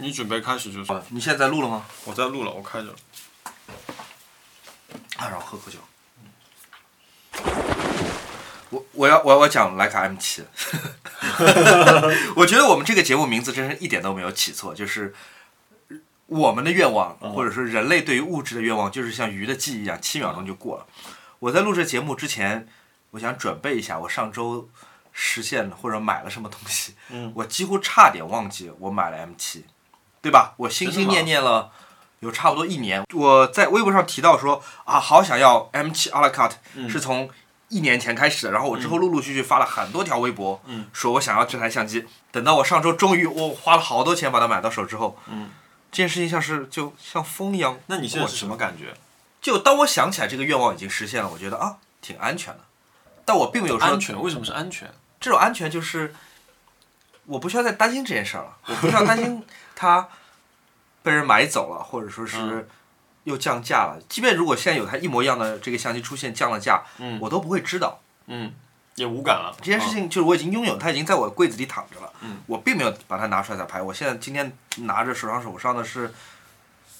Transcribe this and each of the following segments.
你准备开始就说。啊，你现在在录了吗？我在录了，我开着。啊，然后喝口酒。我我要我要我讲徕卡 M 七，我觉得我们这个节目名字真是一点都没有起错，就是我们的愿望，或者说人类对于物质的愿望，就是像鱼的记忆一样，七秒钟就过了。我在录这节目之前，我想准备一下我上周实现了或者买了什么东西，嗯我几乎差点忘记我买了 M 七，对吧？我心心念念了。有差不多一年，我在微博上提到说啊，好想要 M 七 a la carte，、是从一年前开始的。然后我之后陆陆续续发了很多条微博，嗯说我想要这台相机。等到我上周终于我花了好多钱把它买到手之后，嗯这件事情像是就像风一样。那你现在是什么感觉？就当我想起来这个愿望已经实现了，我觉得啊挺安全的。但我并没有说安全？为什么是安全？这种安全就是我不需要再担心这件事儿了，我不需要担心它被人买走了，或者说是嗯又降价了。即便如果现在有台一模一样的这个相机出现降了价，嗯我都不会知道。嗯，也无感了。这件事情就是我已经拥有，它已经在我柜子里躺着了。嗯我并没有把它拿出来再拍。我现在今天拿着手上手上的是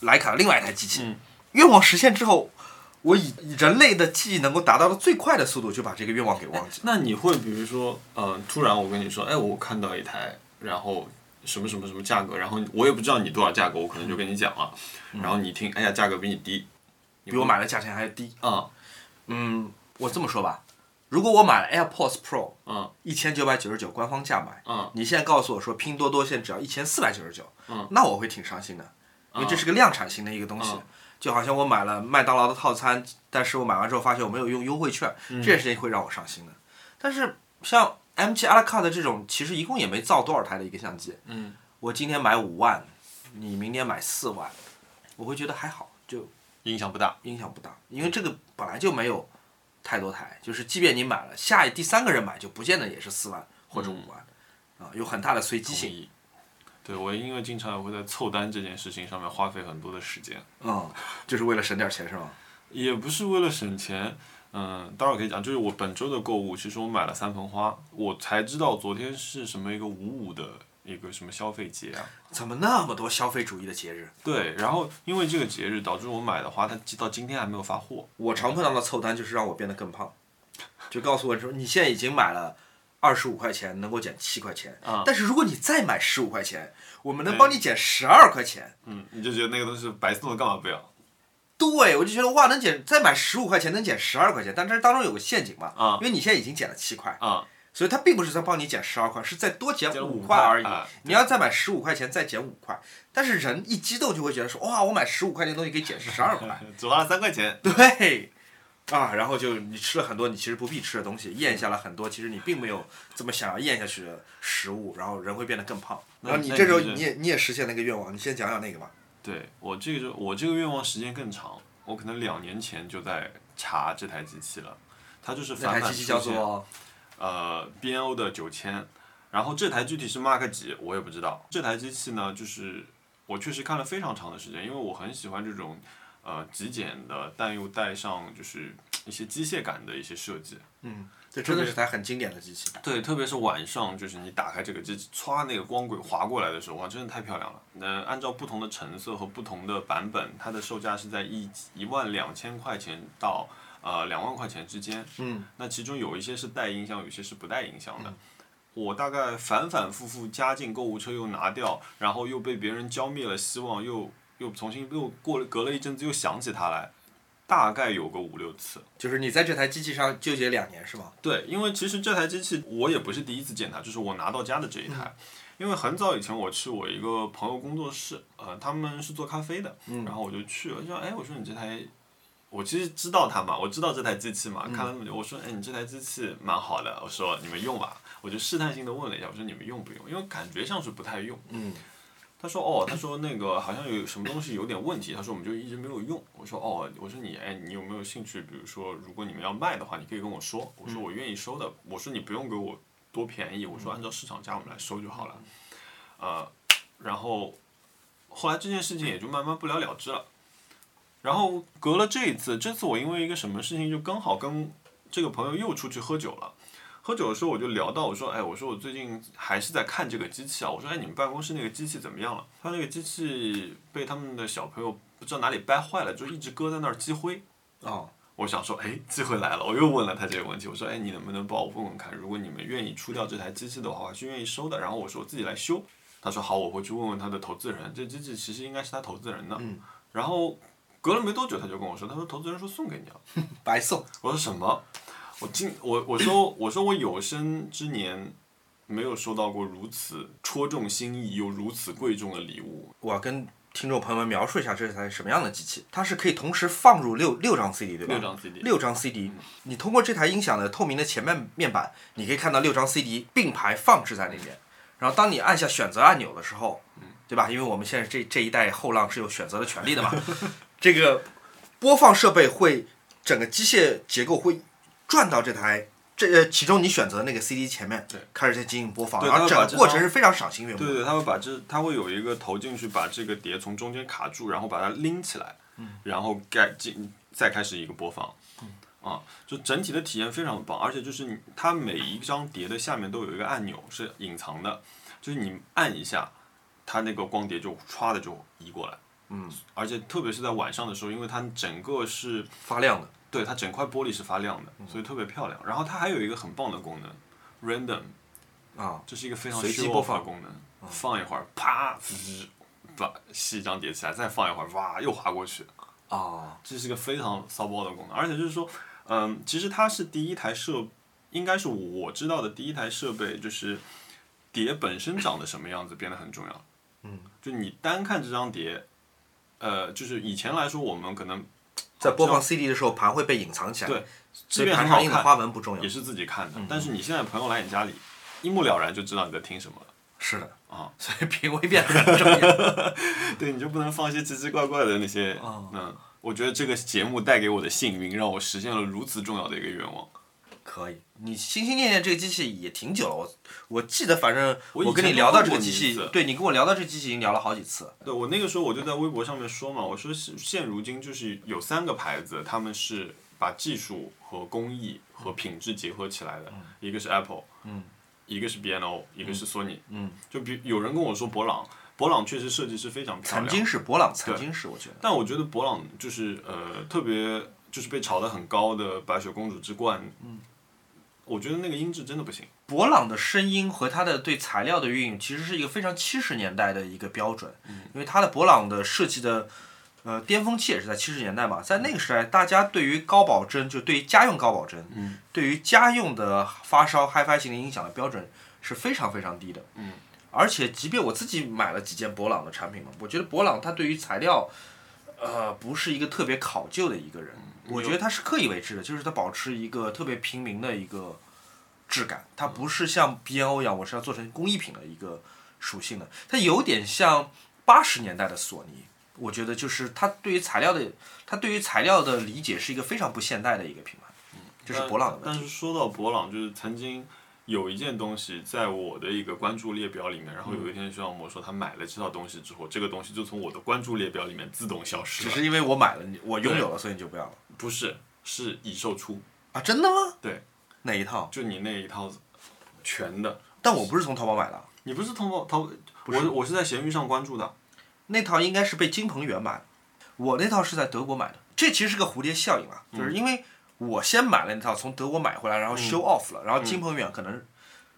徕卡的另外一台机器。嗯愿望实现之后，我以以人类的记忆能够达到的最快的速度，就把这个愿望给忘记了。那你会比如说，呃，突然我跟你说，哎，我看到一台，然后什么什么什么价格，然后我也不知道你多少价格，我可能就跟你讲了，然后你听，哎呀，价格比你低，比我买的价钱还低。啊，嗯，我这么说吧，如果我买了 AirPods Pro，嗯一千九百九十九官方价买，嗯你现在告诉我说拼多多现在只要一千四百九十九，嗯那我会挺伤心的，因为这是个量产型的一个东西。嗯就好像我买了麦当劳的套餐，但是我买完之后发现我没有用优惠券，嗯。这件事情会让我伤心的。但是像 M7 a la carte 这种，其实一共也没造多少台的一个相机，嗯我今天买五万，你明年买四万，我会觉得还好，就影响不大。影响不大，因为这个本来就没有太多台，就是即便你买了，下一第三个人买就不见得也是四万或者五万，啊，有很大的随机性。对我因为经常也会在凑单这件事情上面花费很多的时间，嗯，就是为了省点钱是吗？也不是为了省钱，嗯，待会儿可以讲，就是我本周的购物，其实我买了三盆花，我才知道昨天是什么一个五五的一个什么消费节啊。怎么那么多消费主义的节日？对，然后因为这个节日导致我买的花，它到今天还没有发货。我常碰到的凑单就是让我变得更胖，就告诉我说你现在已经买了二十五块钱，能够减七块钱，啊但是如果你再买十五块钱，我们能帮你减十二块钱。嗯，你就觉得那个东西白送的，干嘛不要？对，我就觉得哇，能减再买十五块钱，能减十二块钱，但这当中有个陷阱嘛，啊因为你现在已经减了七块，啊，所以它并不是在帮你减十二块，是再多减减五块而已。啊你要再买十五块钱，再减五块。但是人一激动就会觉得说，哇，我买十五块钱的东西可以减十二块，只花了三块钱。对，啊，然后就你吃了很多你其实不必吃的东西，咽下了很多其实你并没有这么想要咽下去的食物，然后人会变得更胖。然后你这时候你你也你也实现了一个愿望，你先讲讲那个吧。对我这个就我这个愿望时间更长，我可能两年前就在查这台机器了，它就是反反机器叫做呃 B N O 的九千，然后这台具体是 Mark 几我也不知道。这台机器呢，就是我确实看了非常长的时间，因为我很喜欢这种呃极简的，但又带上就是一些机械感的一些设计。这真的是台很经典的机器。对，特别是晚上，就是你打开这个机器，歘，那个光轨划过来的时候，哇，真的太漂亮了。那按照不同的成色和不同的版本，它的售价是在一一万两千块钱到呃两万块钱之间。嗯，那其中有一些是带音箱，有些是不带音箱的。我大概反反复复加进购物车又拿掉，然后又被别人浇灭了希望，又又重新又过了隔了一阵子又想起它来，大概有个五六次。就是你在这台机器上纠结两年是吗？对，因为其实这台机器我也不是第一次见它，就是我拿到家的这一台。因为很早以前我去我一个朋友工作室，呃，他们是做咖啡的，然后我就去了，就说，哎，我说你这台，我其实知道它嘛，我知道这台机器嘛，看了那么久，我说，哎，你这台机器蛮好的，我说你们用吧，我就试探性的问了一下，我说你们用不用？因为感觉像是不太用。嗯。他说哦，他说那个好像有什么东西有点问题，他说我们就一直没有用。我说哦，我说你哎，你有没有兴趣？比如说，如果你们要卖的话，你可以跟我说。我说我愿意收的。我说你不用给我多便宜，我说按照市场价我们来收就好了。呃，然后后来这件事情也就慢慢不了了之了。然后隔了这一次，这次我因为一个什么事情，就刚好跟这个朋友又出去喝酒了。喝酒的时候我就聊到，我说，哎，我说我最近还是在看这个机器啊。我说，哎，你们办公室那个机器怎么样了？他那个机器被他们的小朋友不知道哪里掰坏了，就一直搁在那儿积灰。哦，我想说，哎，机会来了，我又问了他这个问题，我说，哎，你能不能帮我问问看，如果你们愿意出掉这台机器的话，我是愿意收的。然后我说我自己来修。他说好，我会去问问他的投资人，这机器其实应该是他投资人的。嗯。然后隔了没多久，他就跟我说，他说投资人说送给你了，白送。我说什么？我今我我说我说我有生之年没有收到过如此戳中心意又如此贵重的礼物。我要跟听众朋友们描述一下这是台什么样的机器。它是可以同时放入六六张 CD 对吧？六张 CD。六张 CD。你通过这台音响的透明的前面面板，你可以看到六张 CD 并排放置在那边。然后当你按下选择按钮的时候，对吧？因为我们现在这这一代后浪是有选择的权利的嘛。这个播放设备会整个机械结构会。转到这台，这呃，其中你选择那个 CD 前面，对，开始在进行播放，然后整个过程是非常赏心悦目。对对，他会把这，他会有一个投进去，把这个碟从中间卡住，然后把它拎起来，嗯，然后盖进，再开始一个播放，嗯，啊，就整体的体验非常棒，而且就是你，它每一张碟的下面都有一个按钮是隐藏的，就是你按一下，它那个光碟就歘的就移过来，嗯，而且特别是在晚上的时候，因为它整个是发亮的。对它整块玻璃是发亮的，所以特别漂亮。然后它还有一个很棒的功能，random，啊，这是一个非常随机播放功能。放一会儿，啪，把吸一张叠起来，再放一会儿，哇，又滑过去。啊，这是一个非常骚包的功能。而且就是说，嗯，其实它是第一台设，应该是我知道的第一台设备，就是碟本身长得什么样子变得很重要。嗯，就你单看这张碟，呃，就是以前来说，我们可能。在播放 CD 的时候，盘会被隐藏起来。对，这边盘上印的花纹不重要。也是自己看的，但是你现在朋友来你家里，一目了然就知道你在听什么了。是的，啊，所以品味变得很重要。对，你就不能放一些奇奇怪怪的那些。嗯，我觉得这个节目带给我的幸运，让我实现了如此重要的一个愿望。可以，你心心念念这个机器也挺久了，我我记得，反正我跟你聊到这个机器，对你跟我聊到这个机器已经聊了好几次。对我那个时候我就在微博上面说嘛，我说现如今就是有三个牌子，他们是把技术和工艺和品质结合起来的，一个是 Apple，嗯，一个是 B&O，一个是索尼，嗯，就比有人跟我说博朗，博朗确实设计师非常漂亮，曾经是博朗，曾经是我觉得，但我觉得博朗就是呃特别就是被炒得很高的白雪公主之冠，嗯。我觉得那个音质真的不行。博朗的声音和它的对材料的运用，其实是一个非常七十年代的一个标准。嗯。因为它的博朗的设计的，呃，巅峰期也是在七十年代嘛，在那个时代，大家对于高保真，就对于家用高保真，嗯，对于家用的发烧 HiFi 型的音响的标准是非常非常低的。嗯。而且，即便我自己买了几件博朗的产品嘛，我觉得博朗它对于材料，呃，不是一个特别考究的一个人。我觉得它是刻意为之的，就是它保持一个特别平民的一个质感，它不是像 B&O 一样，我是要做成工艺品的一个属性的。它有点像八十年代的索尼，我觉得就是它对于材料的，它对于材料的理解是一个非常不现代的一个品牌。嗯，这是博朗的问题。但是说到博朗，就是曾经。有一件东西在我的一个关注列表里面，然后有一天徐小魔说他买了这套东西之后，这个东西就从我的关注列表里面自动消失了。只是因为我买了，你我拥有了，所以你就不要了？不是，是已售出啊？真的吗？对，哪一套？就你那一套全的。但我不是从淘宝买的。你不是淘宝淘？我我是在闲鱼上关注的。那套应该是被金鹏远买的，我那套是在德国买的。这其实是个蝴蝶效应啊，就是因为。我先买了那套，从德国买回来，然后 show off 了，然后金鹏远可能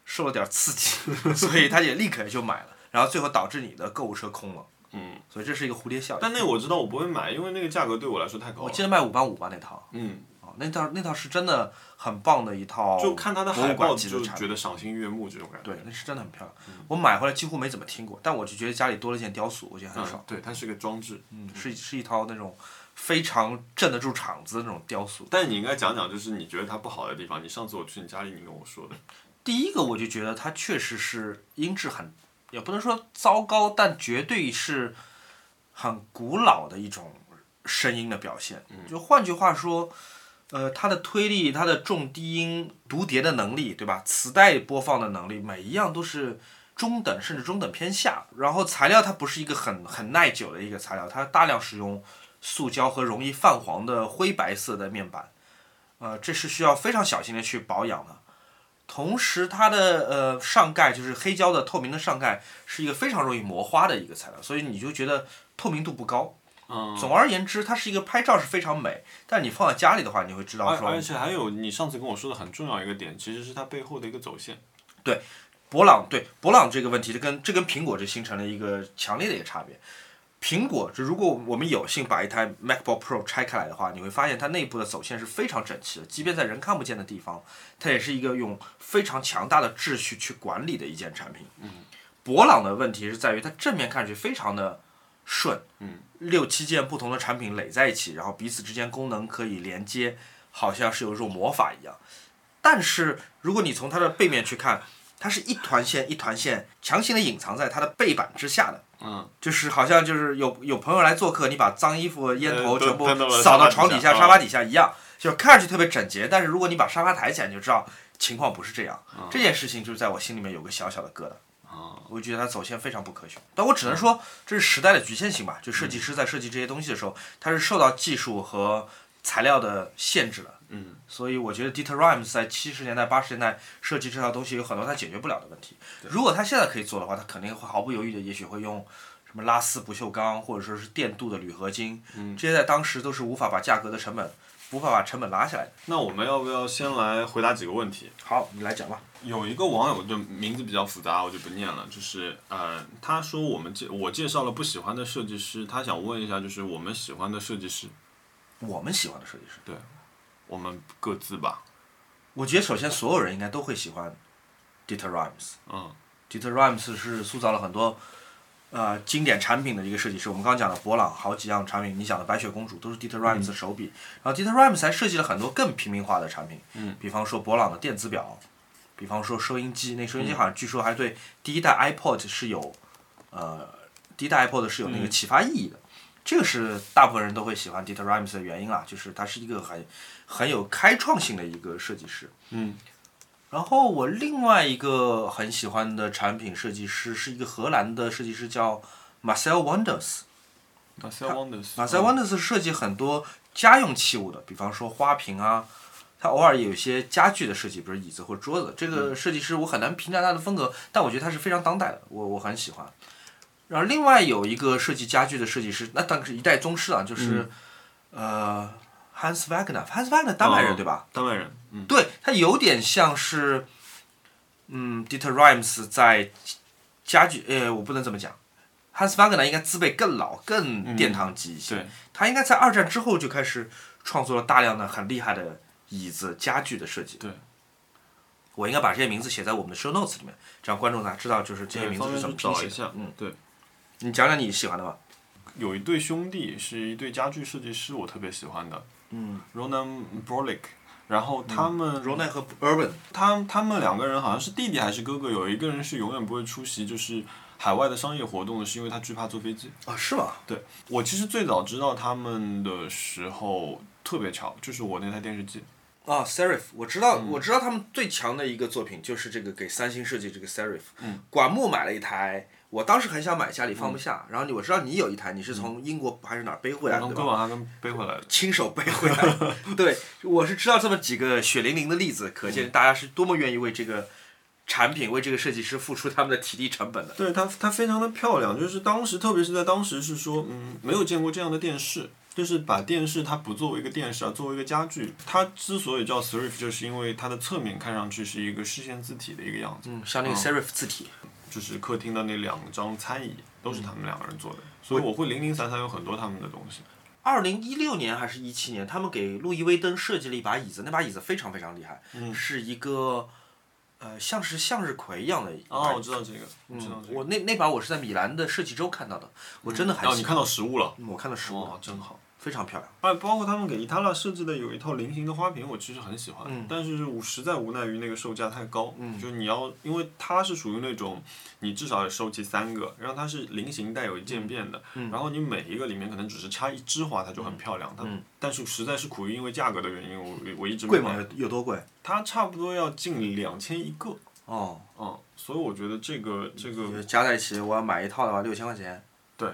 受了点刺激，所以他也立刻就买了，然后最后导致你的购物车空了。嗯，所以这是一个蝴蝶效应。但那个我知道我不会买，因为那个价格对我来说太高了。我记得卖五八五吧那套。嗯。哦，那套那套是真的很棒的一套。就看它的海报就觉得赏心悦目这种感觉。对，那是真的很漂亮。我买回来几乎没怎么听过，但我就觉得家里多了件雕塑，我觉得很爽。对，它是个装置。嗯，是是一套那种。非常镇得住场子的那种雕塑，但你应该讲讲，就是你觉得它不好的地方。你上次我去你家里，你跟我说的。第一个，我就觉得它确实是音质很，也不能说糟糕，但绝对是很古老的一种声音的表现。就换句话说，呃，它的推力、它的重低音读碟的能力，对吧？磁带播放的能力，每一样都是中等甚至中等偏下。然后材料它不是一个很很耐久的一个材料，它大量使用。塑胶和容易泛黄的灰白色的面板，呃，这是需要非常小心的去保养的。同时它的呃上盖就是黑胶的透明的上盖是一个非常容易磨花的一个材料，所以你就觉得透明度不高。嗯，总而言之，它是一个拍照是非常美，但你放在家里的话，你会知道说而而且还有你上次跟我说的很重要一个点，其实是它背后的一个走线。对博朗对博朗这个问题，这跟这跟苹果就形成了一个强烈的一个差别。苹果，就如果我们有幸把一台 MacBook Pro 拆开来的话，你会发现它内部的走线是非常整齐的，即便在人看不见的地方，它也是一个用非常强大的秩序去管理的一件产品。嗯，博朗的问题是在于它正面看上去非常的顺，嗯，六七件不同的产品垒在一起，然后彼此之间功能可以连接，好像是有一种魔法一样。但是如果你从它的背面去看，它是一团线一团线强行的隐藏在它的背板之下的。嗯，就是好像就是有有朋友来做客，你把脏衣服、烟头全部扫到床底下、沙发底下一样，就看上去特别整洁。但是如果你把沙发抬起来，你就知道情况不是这样。这件事情就是在我心里面有个小小的疙瘩。啊，我觉得它走线非常不科学，但我只能说这是时代的局限性吧。就设计师在设计这些东西的时候，他是受到技术和材料的限制的。嗯，所以我觉得 Dieter Rams 在七十年代、八十年代设计这套东西有很多他解决不了的问题。如果他现在可以做的话，他肯定会毫不犹豫的，也许会用什么拉丝不锈钢或者说是电镀的铝合金，嗯这些在当时都是无法把价格的成本，无法把成本拉下来的。那我们要不要先来回答几个问题？好，你来讲吧。有一个网友的名字比较复杂，我就不念了。就是呃，他说我们介我介绍了不喜欢的设计师，他想问一下，就是我们喜欢的设计师，我们喜欢的设计师，我们各自吧。我觉得首先所有人应该都会喜欢 Dieter Rams。嗯 Dieter Rams 是塑造了很多呃经典产品的一个设计师。我们刚刚讲的博朗好几样产品，你讲的白雪公主都是 Dieter Rams 的手笔。然后 Dieter Rams 还设计了很多更平民化的产品，嗯，比方说博朗的电子表，比方说收音机。那收音机好像据说还对第一代 iPod 是有呃第一代 iPod 是有那个启发意义的。这个是大部分人都会喜欢 Dieter Rams 的原因啦，就是它是一个很很有开创性的一个设计师。嗯然后我另外一个很喜欢的产品设计师是一个荷兰的设计师，叫 Marcel Wonders。，Marcel Wonders。Marcel Wonders 设计很多家用器物的，比方说花瓶啊，他偶尔也有一些家具的设计，比如椅子或者桌子。这个设计师我很难评价他的风格，但我觉得他是非常当代的，我我很喜欢。然后另外有一个设计家具的设计师，那当然是一代宗师啊，就是、呃 Hans Wagner，Hans Wagner 丹麦人、哦对吧？丹麦人。嗯对，他有点像是，嗯，Dieter Rams 在家具，呃，我不能这么讲，Hans Wagner 应该资辈更老、更殿堂级一些。对，他应该在二战之后就开始创作了大量的很厉害的椅子、家具的设计。对。我应该把这些名字写在我们的 show notes 里面，这样观众呢知道就是这些名字是怎么拼写的。嗯，对。你讲讲你喜欢的吧。有一对兄弟是一对家具设计师，我特别喜欢的嗯，Ronan Brolick。然后他们，，Ronan 和 Urban。他他们两个人好像是弟弟还是哥哥，有一个人是永远不会出席就是海外的商业活动的，是因为他惧怕坐飞机。啊，是吗？对我其实最早知道他们的时候特别巧，就是我那台电视机。啊，Serif，我知道，嗯我知道他们最强的一个作品就是这个给三星设计这个 Serif。嗯。管木买了一台，我当时很想买，家里放不下。然后你我知道你有一台，你是从英国还是哪儿背回来的，从？哥本哈根背回来的。亲手背回来的。对，我是知道这么几个血淋淋的例子，可见大家是多么愿意为这个产品、为这个设计师付出他们的体力成本的。对它，它非常的漂亮，就是当时，特别是在当时是说，嗯，没有见过这样的电视，就是把电视它不作为一个电视，而作为一个家具。它之所以叫 Serif，就是因为它的侧面看上去是一个视线字体的一个样子，嗯，像那个嗯 Serif 字体。就是客厅的那两张餐椅都是他们两个人做的，嗯所以我会零零散散有很多他们的东西。二零一六年还是一七年，他们给路易威登设计了一把椅子，那把椅子非常非常厉害，嗯是一个呃像是向日葵一样的一把哦，我知道这个，我知道嗯，这个。我那那把我是在米兰的设计周看到的，我真的很哦，喜欢。你看到实物了？嗯我看到实物了，哦，真好。非常漂亮。啊，包括他们给伊塔拉设计的有一套菱形的花瓶，我其实很喜欢，嗯但是我实在无奈于那个售价太高，嗯就你要，因为它是属于那种你至少要收集三个，然后它是菱形带有渐变的，嗯然后你每一个里面可能只是插一枝花，它就很漂亮，它，嗯但是实在是苦于因为价格的原因，我我一直没贵吗买？？有有多贵？它差不多要近两千一个，哦，嗯，所以我觉得这个这个加在一起，我要买一套的话，六千块钱。对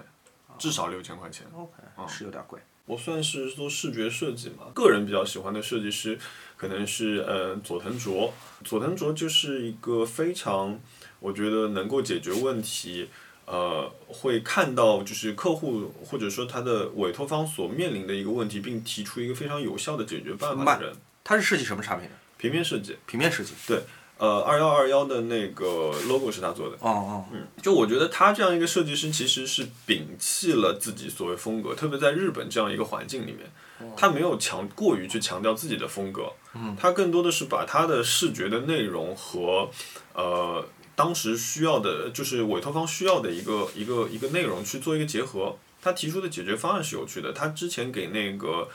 至少六千块钱。OK，、嗯是有点贵。我算是做视觉设计嘛，个人比较喜欢的设计师可能是呃佐藤卓，佐藤卓就是一个非常我觉得能够解决问题，呃，会看到就是客户或者说他的委托方所面临的一个问题，并提出一个非常有效的解决办法的人。他是设计什么产品的？平面设计。平面设计。对。呃，二幺二幺的那个 logo 是他做的。哦哦。嗯，就我觉得他这样一个设计师，其实是摒弃了自己所谓风格，特别在日本这样一个环境里面，他没有强过于去强调自己的风格。嗯。他更多的是把他的视觉的内容和呃当时需要的，就是委托方需要的一个一个一个内容去做一个结合。他提出的解决方案是有趣的。他之前给那个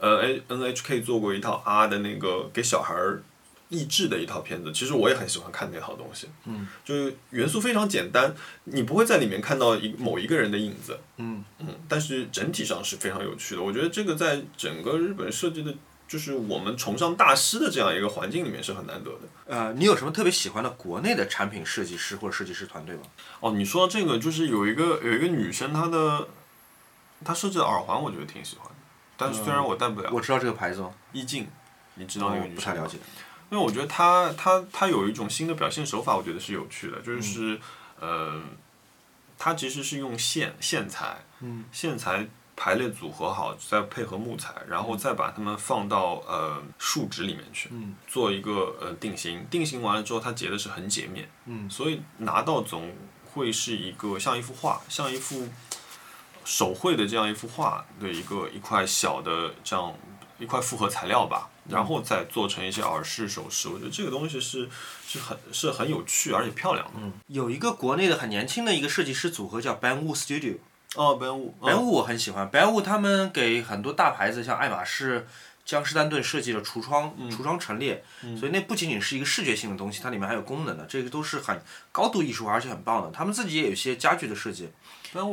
呃 A N H K 做过一套 R 的那个给小孩儿。益智的一套片子，其实我也很喜欢看那套东西。嗯，就是元素非常简单，你不会在里面看到一某一个人的影子。嗯嗯，但是整体上是非常有趣的。我觉得这个在整个日本设计的，就是我们崇尚大师的这样一个环境里面是很难得的。呃，你有什么特别喜欢的国内的产品设计师或者设计师团队吗？哦，你说这个就是有一个有一个女生，她的她设计的耳环，我觉得挺喜欢的。但是虽然我戴不了，我知道这个牌子吗？意境，你知道那个女生？不太了解。因为我觉得他他他有一种新的表现手法，我觉得是有趣的，就是呃，他其实是用线线材，线材排列组合好，再配合木材，然后再把它们放到呃树脂里面去，做一个呃定型。定型完了之后，它结的是横截面，所以拿到总会是一个像一幅画，像一幅手绘的这样一幅画的一个一块小的这样一块复合材料吧。然后再做成一些耳饰首饰，我觉得这个东西是是很是很有趣而且漂亮的。嗯，有一个国内的很年轻的一个设计师组合叫 Ben Wu Studio。哦，Ben Wu，Ben Wu 我很喜欢，Ben Wu 他们给很多大牌子像爱马仕、江诗丹顿设计了橱窗、橱窗陈列，所以那不仅仅是一个视觉性的东西，它里面还有功能的，这个都是很高度艺术化而且很棒的。他们自己也有一些家具的设计，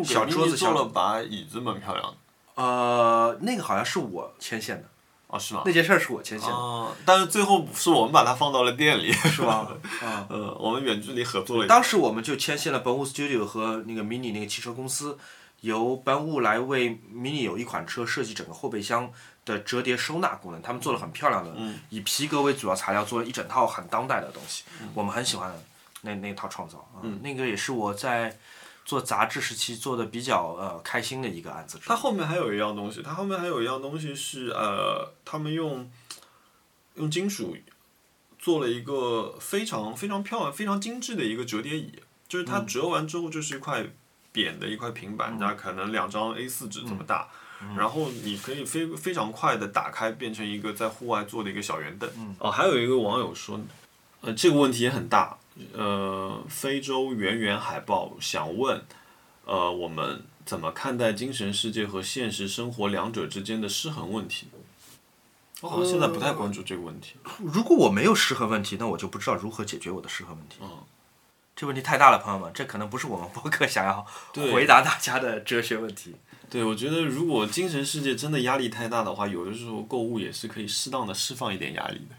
小桌子做了把椅子蛮漂亮的。呃，那个好像是我牵线的。哦，是吗？那件事儿是我牵线的，但是最后是我们把它放到了店里，是吧？啊，呃，我们远距离合作了。当时我们就牵线了 b 物 Studio 和那个 Mini 那个汽车公司，由 b 物来为 Mini 有一款车设计整个后备箱的折叠收纳功能，他们做了很漂亮的，以皮革为主要材料做了一整套很当代的东西，我们很喜欢那那套创造啊，那个也是我在。做杂志时期做的比较呃开心的一个案子。它后面还有一样东西，它后面还有一样东西是呃，他们用用金属做了一个非常非常漂亮、非常精致的一个折叠椅，就是它折完之后就是一块扁的一块平板，那可能两张 A 四纸这么大，然后你可以非非常快的打开，变成一个在户外坐的一个小圆凳。哦，还有一个网友说，呃，这个问题也很大。呃，非洲圆圆海豹想问，呃，我们怎么看待精神世界和现实生活两者之间的失衡问题？我好像现在不太关注这个问题。如果我没有失衡问题，那我就不知道如何解决我的失衡问题。嗯，这问题太大了，朋友们，这可能不是我们播客想要回答大家的哲学问题。对，我觉得如果精神世界真的压力太大的话，有的时候购物也是可以适当的释放一点压力的。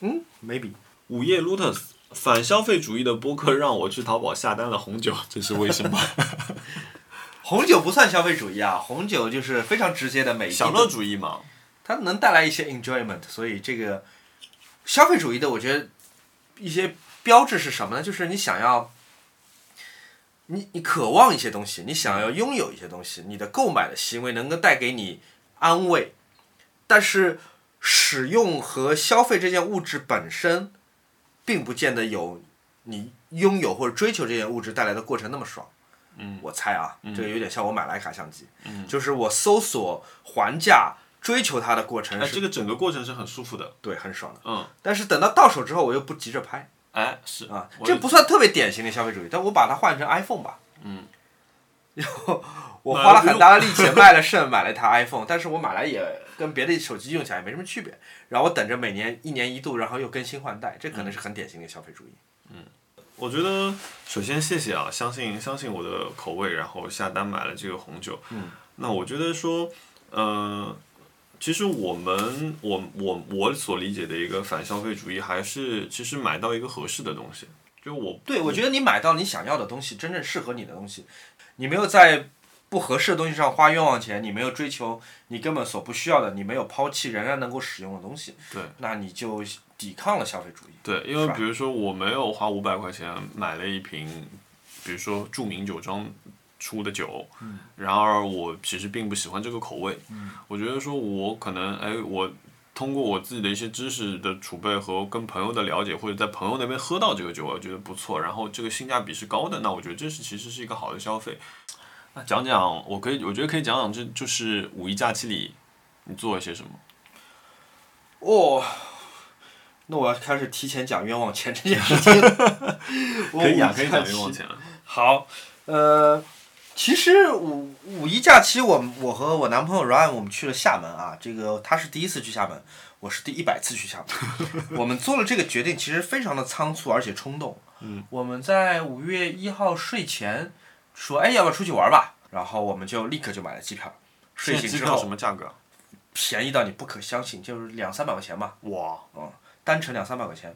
嗯，maybe。午夜 Lotus。反消费主义的播客让我去淘宝下单了红酒，这是为什么？红酒不算消费主义啊，红酒就是非常直接的美享乐主义嘛，它能带来一些 enjoyment，所以这个消费主义的，我觉得一些标志是什么呢？就是你想要，你你渴望一些东西，你想要拥有一些东西，你的购买的行为能够带给你安慰，但是使用和消费这件物质本身。并不见得有你拥有或者追求这些物质带来的过程那么爽。嗯，我猜啊，这个有点像我买徕卡相机，就是我搜索、还价、追求它的过程。哎，这个整个过程是很舒服的，对，很爽的。嗯，但是等到到手之后，我又不急着拍。哎，是啊，这不算特别典型的消费主义，但我把它换成 iPhone 吧。嗯。然后我花了很大的力气 卖了肾，买了一台 iPhone，但是我买来也跟别的手机用起来也没什么区别。然后我等着每年一年一度，然后又更新换代，这可能是很典型的消费主义。嗯，我觉得首先谢谢啊，相信相信我的口味，然后下单买了这个红酒。嗯，那我觉得说，呃，其实我们我我我所理解的一个反消费主义，还是其实买到一个合适的东西。就我对我觉得你买到你想要的东西，真正适合你的东西。你没有在不合适的东西上花冤枉钱，你没有追求你根本所不需要的，你没有抛弃仍然能够使用的东西，对，那你就抵抗了消费主义。对，因为比如说我没有花五百块钱买了一瓶，比如说著名酒庄出的酒，然而我其实并不喜欢这个口味，我觉得说我可能哎我。通过我自己的一些知识的储备和跟朋友的了解，或者在朋友那边喝到这个酒，我觉得不错，然后这个性价比是高的，那我觉得这是其实是一个好的消费。那讲讲，我可以，我觉得可以讲讲，这就是五一假期里你做了些什么。哦，那我要开始提前讲冤枉钱这件事情 可以啊，可以讲冤枉钱了。好，呃，其实五五一假期我们我和我男朋友 Ryan 我们去了厦门啊，这个他是第一次去厦门，我是第一百次去厦门。我们做了这个决定，其实非常的仓促而且冲动。嗯。我们在五月一号睡前说，哎，要不要出去玩吧？然后我们就立刻就买了机票。睡醒之机票什后，么价格啊？便宜到你不可相信，就是两三百块钱吧。哇，单程两三百块钱。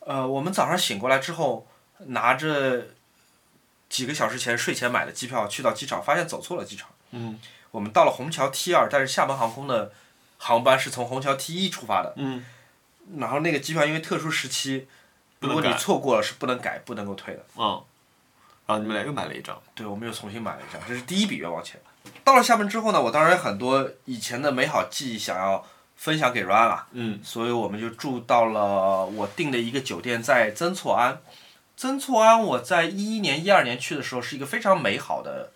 呃，我们早上醒过来之后，拿着几个小时前睡前买的机票去到机场，发现走错了机场。嗯我们到了虹桥 T 二，但是厦门航空的航班是从虹桥 T 一出发的。嗯，然后那个机票因为特殊时期，如果你错过了是不能改、不能够退的。嗯，然后你们俩又买了一张。对，我们又重新买了一张，这是第一笔冤枉钱。到了厦门之后呢，我当然有很多以前的美好记忆想要分享给 Ryan 了。嗯所以我们就住到了我订的一个酒店，在曾厝垵。曾厝垵，我在一一年、一二年去的时候，是一个非常美好的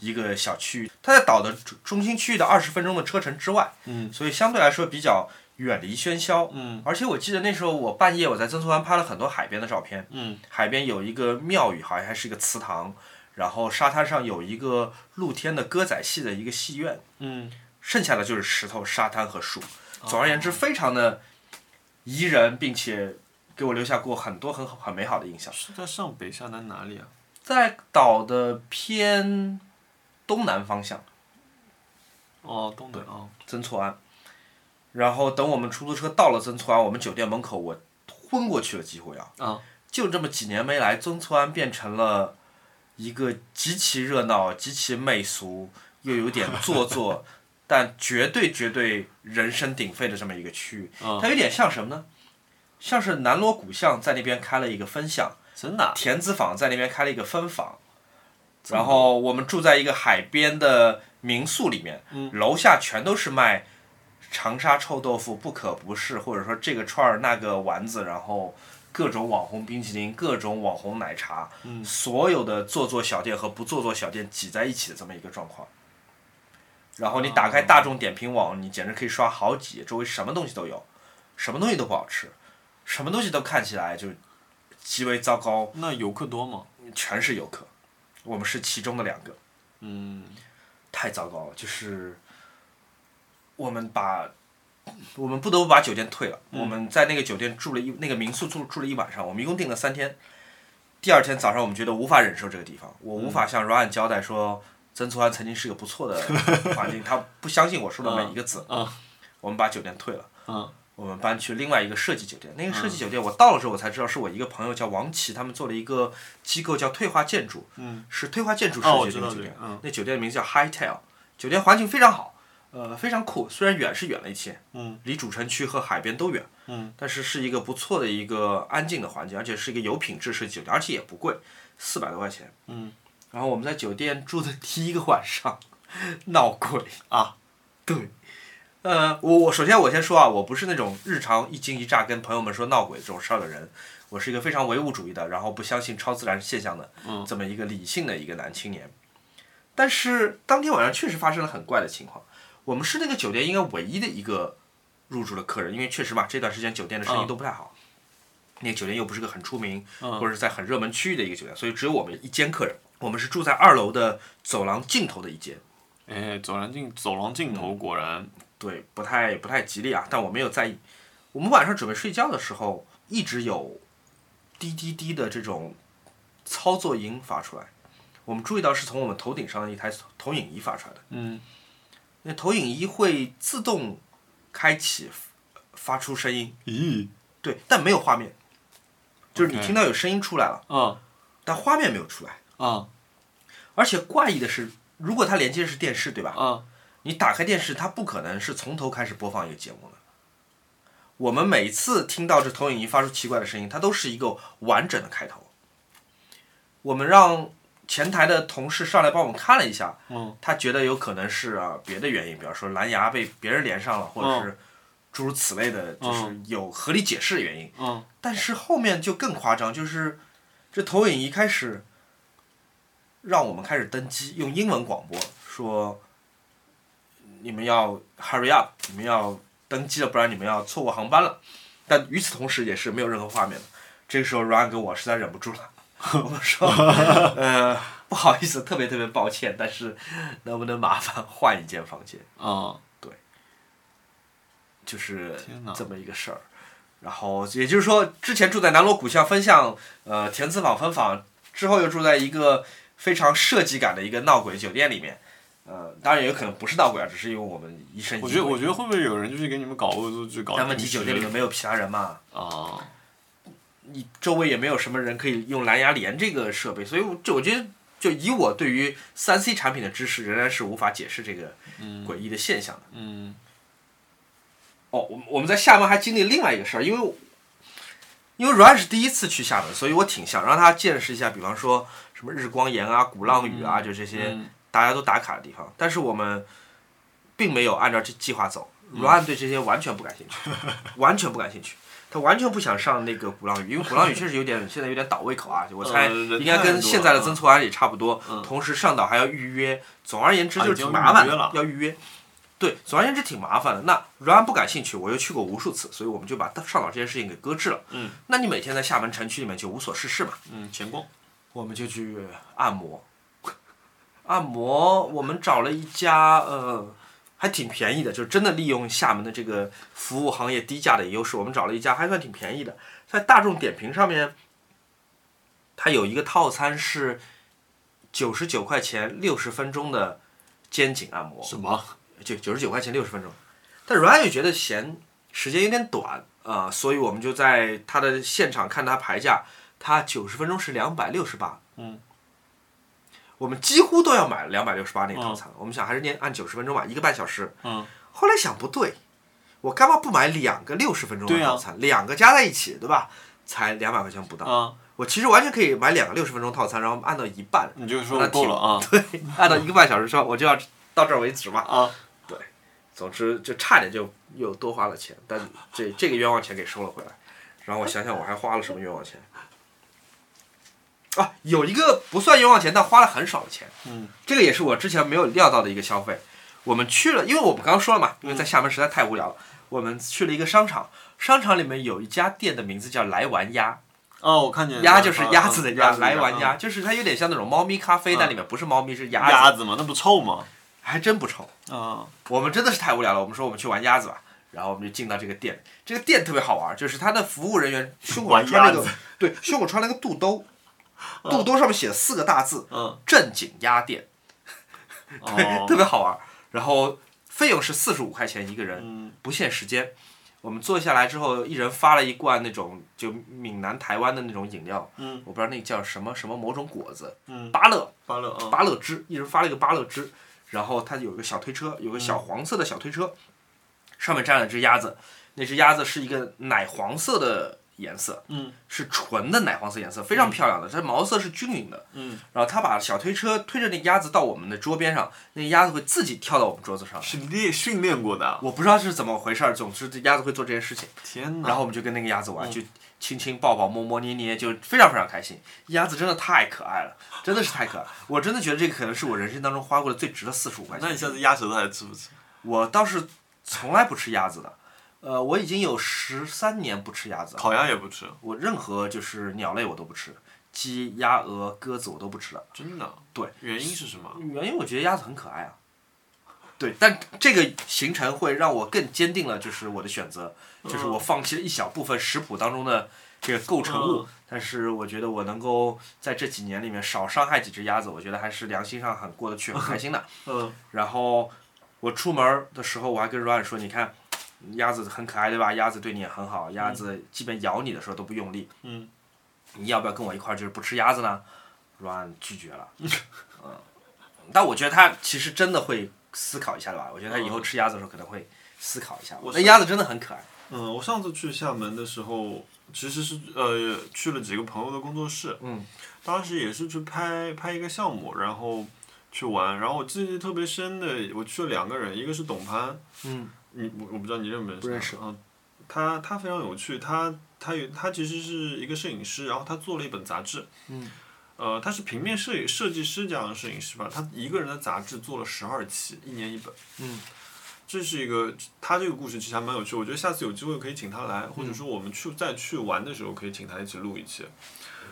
一个小区域。它在岛的中中心区域的二十分钟的车程之外，嗯所以相对来说比较远离喧嚣。嗯而且我记得那时候我半夜我在曾厝垵拍了很多海边的照片，嗯海边有一个庙宇，好像还是一个祠堂，然后沙滩上有一个露天的歌仔戏的一个戏院，嗯，剩下的就是石头、沙滩和树。总而言之，非常的宜人，并且给我留下过很多很好很美好的印象。是在上北下南哪里啊？在岛的偏东南方向，哦，东北啊。曾厝垵。然后等我们出租车到了曾厝垵，我们酒店门口，我昏过去了，几乎要。啊。就这么几年没来，曾厝垵变成了一个极其热闹、极其媚俗，又有点做作，但绝对绝对人声鼎沸的这么一个区域。嗯它有点像什么呢？像是南锣鼓巷在那边开了一个分巷，真的啊？田子坊在那边开了一个分坊，然后我们住在一个海边的民宿里面，楼下全都是卖长沙臭豆腐不可不是，或者说这个串儿那个丸子，然后各种网红冰淇淋，各种网红奶茶，所有的做作小店和不做作小店挤在一起的这么一个状况。然后你打开大众点评网，你简直可以刷好几页，周围什么东西都有，什么东西都不好吃，什么东西都看起来就极为糟糕，那游客多吗？全是游客，我们是其中的两个，嗯太糟糕了。就是我们把，我们不得不把酒店退了。我们在那个酒店住了一那个民宿住住了一晚上，我们一共订了三天。第二天早上，我们觉得无法忍受这个地方，我无法向 Ryan 交代说曾厝垵曾经是个不错的环境，他不相信我说的每一个字。嗯。我们把酒店退了。嗯。我们搬去另外一个设计酒店，那个设计酒店我到了之后我才知道是我一个朋友叫王琦，他们做了一个机构叫退化建筑，嗯。是退化建筑设计的那个酒店，那酒店的名字叫 Hightail，酒店环境非常好，呃非常酷，虽然远是远了一些，嗯离主城区和海边都远，嗯但是是一个不错的一个安静的环境，而且是一个有品质设计酒店，而且也不贵，四百多块钱，嗯然后我们在酒店住的第一个晚上，闹鬼啊，对。呃，我我首先我先说啊，我不是那种日常一惊一乍跟朋友们说闹鬼这种事儿的人，我是一个非常唯物主义的，然后不相信超自然现象的嗯这么一个理性的一个男青年。但是当天晚上确实发生了很怪的情况，我们是那个酒店应该唯一的一个入住的客人，因为确实嘛，这段时间酒店的生意嗯都不太好，那个酒店又不是个很出名嗯或者是在很热门区域的一个酒店，所以只有我们一间客人。我们是住在二楼的走廊尽头的一间，哎，走廊尽走廊尽头果然对，不太不太吉利啊，但我没有在意。我们晚上准备睡觉的时候，一直有滴滴滴的这种操作音发出来。我们注意到是从我们头顶上的一台投影仪发出来的。嗯那投影仪会自动开启，发出声音，咦对，但没有画面，就是你听到有声音出来了，啊但画面没有出来。啊而且怪异的是，如果它连接的是电视，对吧？啊，你打开电视，它不可能是从头开始播放一个节目的。我们每次听到这投影仪发出奇怪的声音，它都是一个完整的开头。我们让前台的同事上来帮我们看了一下，嗯他觉得有可能是啊别的原因，比方说蓝牙被别人连上了，或者是诸如此类的，就是有合理解释的原因。嗯但是后面就更夸张，就是这投影仪开始让我们开始登机，用英文广播说你们要 hurry up，你们要登机了，不然你们要错过航班了。但与此同时也是没有任何画面的。这个时候，Ryan 跟我实在忍不住了，我说呃不好意思，特别特别抱歉，但是 能不能麻烦换一间房间？啊，对就是这么一个事儿。然后也就是说，之前住在南锣鼓巷分巷，呃，田子坊分坊，之后又住在一个非常设计感的一个闹鬼酒店里面。呃，当然也有可能不是闹鬼啊，只是因为我们一身。我觉得我觉得会不会有人就是给你们搞恶作剧搞？但问题酒店里面没有其他人嘛，啊，你周围也没有什么人可以用蓝牙连这个设备，所以我就我觉得，就以我对于三 C 产品的知识，仍然是无法解释这个诡异的现象的。嗯哦，我们我们在厦门还经历另外一个事儿，因为因为 Ryan 是第一次去厦门，所以我挺想让他见识一下，比方说什么日光岩啊、鼓浪屿啊，就这些嗯大家都打卡的地方。但是我们并没有按照这计划走，Ryan 对这些完全不感兴趣，完全不感兴趣。他完全不想上那个鼓浪屿，因为鼓浪屿确实有点 现在有点倒胃口啊，我猜应该跟现在的曾厝垵也差不多。嗯同时上岛还要预约，总而言之就是挺麻烦的预，要预约。对，总而言之挺麻烦的。那 Ryan 不感兴趣，我又去过无数次，所以我们就把上岛这件事情给搁置了。嗯。那你每天在厦门城区里面就无所事事嘛，嗯，闲逛。我们就去按摩。按摩，我们找了一家呃，还挺便宜的，就是真的利用厦门的这个服务行业低价的优势，我们找了一家还算挺便宜的，在大众点评上面，它有一个套餐是九十九块钱六十分钟的肩颈按摩。什么？就九十九块钱六十分钟。但 Ryan 又觉得嫌时间有点短啊、所以我们就在他的现场看他牌价，他九十分钟是两百六十八。嗯。我们几乎都要买两百六十八那个套餐，我们想还是念按九十分钟吧，一个半小时。嗯。后来想不对，我干嘛不买两个六十分钟的套餐？两个加在一起，对吧？才两百块钱不到。嗯，我其实完全可以买两个六十分钟套餐，然后按到一半，你就说够了啊对按到一个半小时之后，我就要到这儿为止嘛。啊！总之就差点就又多花了钱，但这这个冤枉钱给收了回来。然后我想想我还花了什么冤枉钱。啊，有一个不算冤枉钱，但花了很少的钱。嗯。这个也是我之前没有料到的一个消费。我们去了，因为我们刚刚说了嘛，因为在厦门实在太无聊了，我们去了一个商场，商场里面有一家店的名字叫来玩鸭，哦，我看见了鸭就是鸭子的鸭，来玩鸭，就是它有点像那种猫咪咖啡，嗯但里面不是猫咪是鸭子，鸭子嘛，那不臭吗？还真不臭。啊，我们真的是太无聊了，我们说我们去玩鸭子吧，然后我们就进到这个店，这个店特别好玩，就是它的服务人员胸口穿了个，对，胸口穿了个肚兜，肚兜上面写了四个大字嗯，“正经鸭店”，哦，特别好玩。然后费用是四十五块钱一个人，嗯不限时间。我们坐下来之后，一人发了一罐那种就闽南台湾的那种饮料，嗯我不知道那个叫什么什么某种果子，嗯，芭乐，芭乐啊，芭乐汁，一人发了一个芭乐汁，然后它有个小推车，有个小黄色的小推车，上面站了只鸭子，那只鸭子是一个奶黄色的颜色，嗯是纯的奶黄色颜色，非常漂亮的，它毛色是均匀的。嗯，然后他把小推车推着那鸭子到我们的桌边上，那鸭子会自己跳到我们桌子上。是练训练过的啊。我不知道是怎么回事儿，总之这鸭子会做这件事情。天哪！然后我们就跟那个鸭子玩，就亲亲抱抱摸摸捏捏，就非常非常开心。鸭子真的太可爱了，真的是太可爱。我真的觉得这个可能是我人生当中花过的最值的四十五块钱。那你下次鸭舌头还吃不吃？我倒是从来不吃鸭子的，呃，我已经有十三年不吃鸭子了。烤鸭也不吃，我任何就是鸟类我都不吃，鸡、鸭、鹅、鸽子我都不吃了。真的？对，原因是什么？原因我觉得鸭子很可爱啊。对，但这个行程会让我更坚定了，就是我的选择，就是我放弃了一小部分食谱当中的这个构成物，嗯但是我觉得我能够在这几年里面少伤害几只鸭子，我觉得还是良心上很过得去，很开心的。嗯然后我出门的时候，我还跟 Ryan 说，你看鸭子很可爱，对吧？鸭子对你也很好，鸭子基本咬你的时候都不用力。嗯，你要不要跟我一块儿就是不吃鸭子呢？Ryan 拒绝了。嗯，但我觉得他其实真的会思考一下的吧。我觉得他以后吃鸭子的时候可能会思考一下。我那鸭子真的很可爱。嗯，我上次去厦门的时候，其实是呃去了几个朋友的工作室，嗯，当时也是去拍拍一个项目，然后去玩，然后我记忆特别深的，我去了两个人，一个是董潘，嗯，你我我不知道你认不认识他，不认识啊，他他非常有趣，他他有他其实是一个摄影师，然后他做了一本杂志，嗯，呃，他是平面摄影设计师这样的摄影师吧，他一个人的杂志做了十二期，一年一本，嗯。这是一个，他这个故事其实还蛮有趣，我觉得下次有机会可以请他来，或者说我们去再去玩的时候可以请他一起录一期。